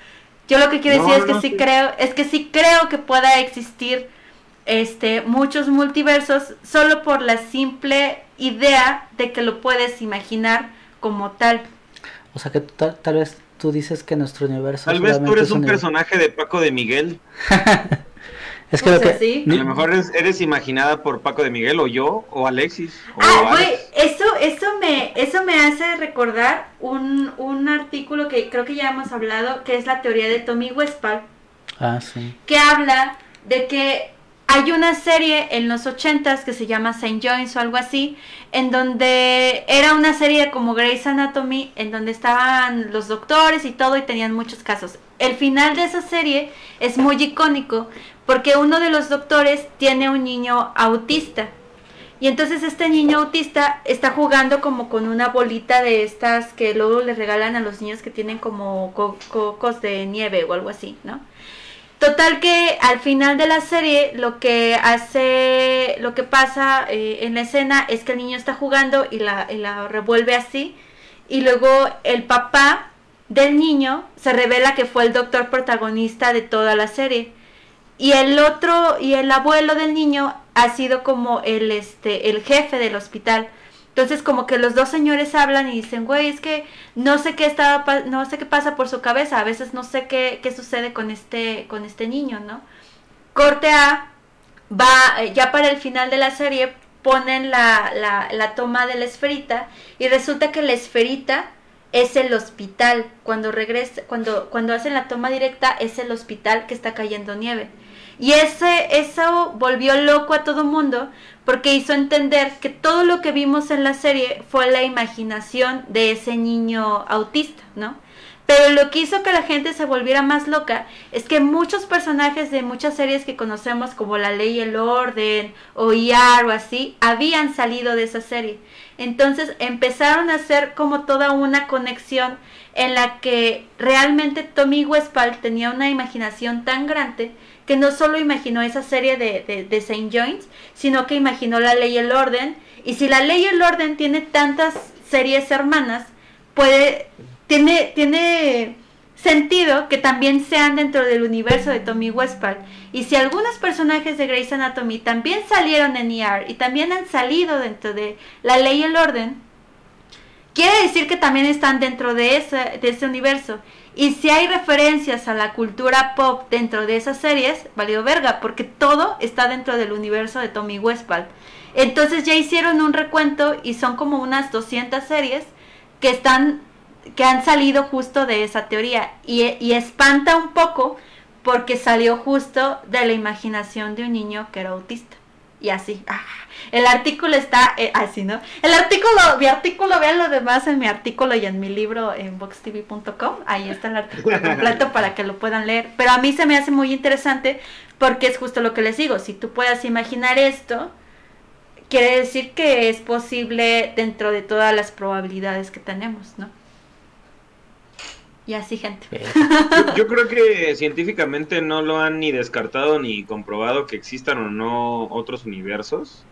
yo lo que quiero No, decir es que no, sí sí. creo, es que sí creo que pueda existir este muchos multiversos solo por la simple idea de que lo puedes imaginar como tal. O sea que tal, tal vez tú dices que nuestro universo Tal vez tú eres es un personaje de Paco de Miguel. Es que lo que. A lo mejor eres, eres imaginada por Paco de Miguel, o yo, o Alexis. O Ah, güey, eso, eso me, eso me hace recordar un, un artículo que creo que ya hemos hablado, que es la teoría de Tommy Westphal, Ah, sí. que habla de que hay una serie en los ochentas que se llama St. John's o algo así, en donde era una serie como Grey's Anatomy, en donde estaban los doctores y todo y tenían muchos casos. El final de esa serie es muy icónico porque uno de los doctores tiene un niño autista. Y entonces este niño autista está jugando como con una bolita de estas que luego le regalan a los niños que tienen como co- cocos de nieve o algo así, ¿no? Total que al final de la serie lo que hace, lo que pasa eh, en la escena es que el niño está jugando y la, y la revuelve así. Y luego el papá del niño se revela que fue el doctor protagonista de toda la serie. Y el otro y el abuelo del niño ha sido como el este el jefe del hospital entonces como que los dos señores hablan y dicen güey es que no sé qué pa- no sé qué pasa por su cabeza a veces no sé qué, qué sucede con este con este niño no corte a va eh, ya para el final de la serie ponen la, la, la toma de la esferita y resulta que la esferita es el hospital. Cuando regresa cuando cuando hacen la toma directa es el hospital que está cayendo nieve Y ese, eso volvió loco a todo mundo porque hizo entender que todo lo que vimos en la serie fue la imaginación de ese niño autista, ¿no? Pero lo que hizo que la gente se volviera más loca es que muchos personajes de muchas series que conocemos como La Ley y el Orden o IAR o así habían salido de esa serie. Entonces empezaron a hacer como toda una conexión en la que realmente Tommy Westphal tenía una imaginación tan grande que no solo imaginó esa serie de, de, Saint Joins, sino que imaginó La Ley y el Orden. Y si La Ley y el Orden tiene tantas series hermanas, puede tiene, tiene sentido que también sean dentro del universo de Tommy Westphal. Y si algunos personajes de Grey's Anatomy también salieron en ER y también han salido dentro de La Ley y el Orden, quiere decir que también están dentro de ese, de ese universo. Y si hay referencias a la cultura pop dentro de esas series, valió verga, porque todo está dentro del universo de Tommy Westphal. Entonces ya hicieron un recuento y son como unas 200 series que están que han salido justo de esa teoría y, y, espanta un poco porque salió justo de la imaginación de un niño que era autista y así. Ah, el artículo está eh, así no el artículo mi artículo vean lo demás en mi artículo y en mi libro en boxtv.com ahí está el artículo completo para que lo puedan leer. Pero a mí se me hace muy interesante porque es justo lo que les digo. Si tú puedas imaginar esto quiere decir que es posible dentro de todas las probabilidades que tenemos no y así, gente. Yo, yo, creo que científicamente no lo han ni descartado ni comprobado que existan o no otros universos.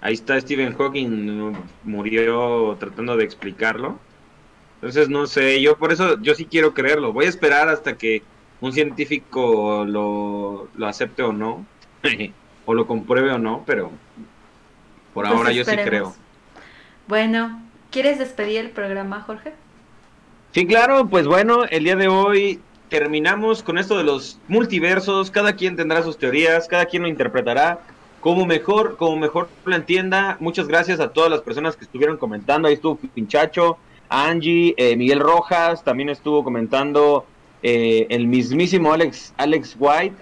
Ahí está Stephen Hawking, murió tratando de explicarlo. Entonces, no sé, yo por eso, yo sí quiero creerlo. Voy a esperar hasta que un científico lo, lo acepte o no, o lo compruebe o no, pero por Pues ahora yo sí creo. Bueno, ¿quieres despedir el programa, Jorge? Sí, claro, pues bueno, el día de hoy terminamos con esto de los multiversos, cada quien tendrá sus teorías, cada quien lo interpretará como mejor, como mejor lo entienda. Muchas gracias a todas las personas que estuvieron comentando, ahí estuvo Pinchacho, Angie, eh, Miguel Rojas, también estuvo comentando eh, el mismísimo Alex, Alex White,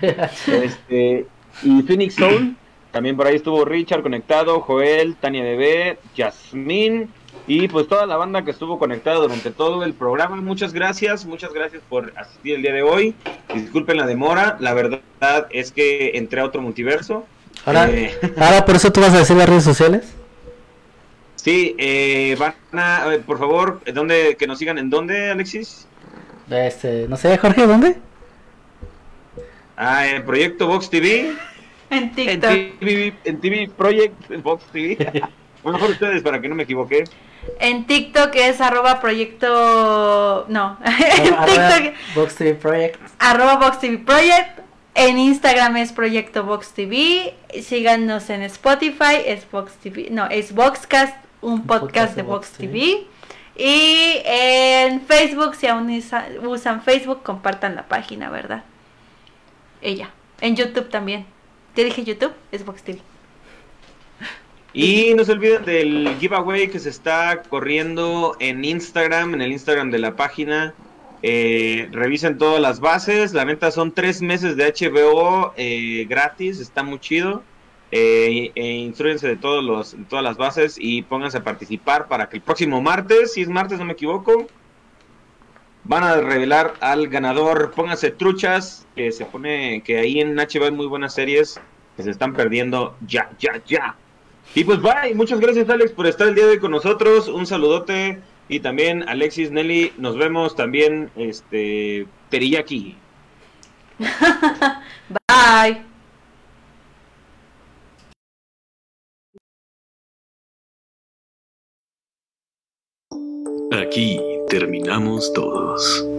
este, y Phoenix Soul, también por ahí estuvo Richard conectado, Joel, Tania Bebé, Yasmín, y pues toda la banda que estuvo conectada durante todo el programa, muchas gracias, muchas gracias por asistir el día de hoy. Disculpen la demora, la verdad es que entré a otro multiverso. Ahora, Eh, ahora por eso tú vas a decir las redes sociales. sí, eh, van a, por favor, ¿dónde, que nos sigan en dónde, Alexis? Este, no sé, Jorge, ¿dónde? Ah, en Proyecto Vox TV, En en TikTok. TV, en TV Project Vox TV. Bueno, mejor ustedes para que no me equivoque. En TikTok es arroba proyecto... No. en Arroba TikTok Box TV Project. arroba Vox TV Project. En Instagram es Proyecto Vox TV. Síganos en Spotify, es Vox TV. No, es Voxcast, un podcast de Vox TV. Y en Facebook, si aún usa- usan Facebook, compartan la página, ¿verdad? Ella. En YouTube también. Te dije YouTube, es Vox TV. Y no se olviden del giveaway que se está corriendo en Instagram, en el Instagram de la página. Eh, revisen todas las bases. La neta son tres meses de HBO eh, gratis. Está muy chido. Eh, e instruyense de, todos los, de todas las bases y pónganse a participar para que el próximo martes, si es martes no me equivoco, van a revelar al ganador. Pónganse truchas, que se pone que ahí en HBO hay muy buenas series que se están perdiendo ya, ya, ya. Y pues bye, muchas gracias Alex por estar el día de hoy con nosotros, un saludote y también Alexis, Nelly, nos vemos también, este, Teriyaki. Bye. Aquí terminamos todos.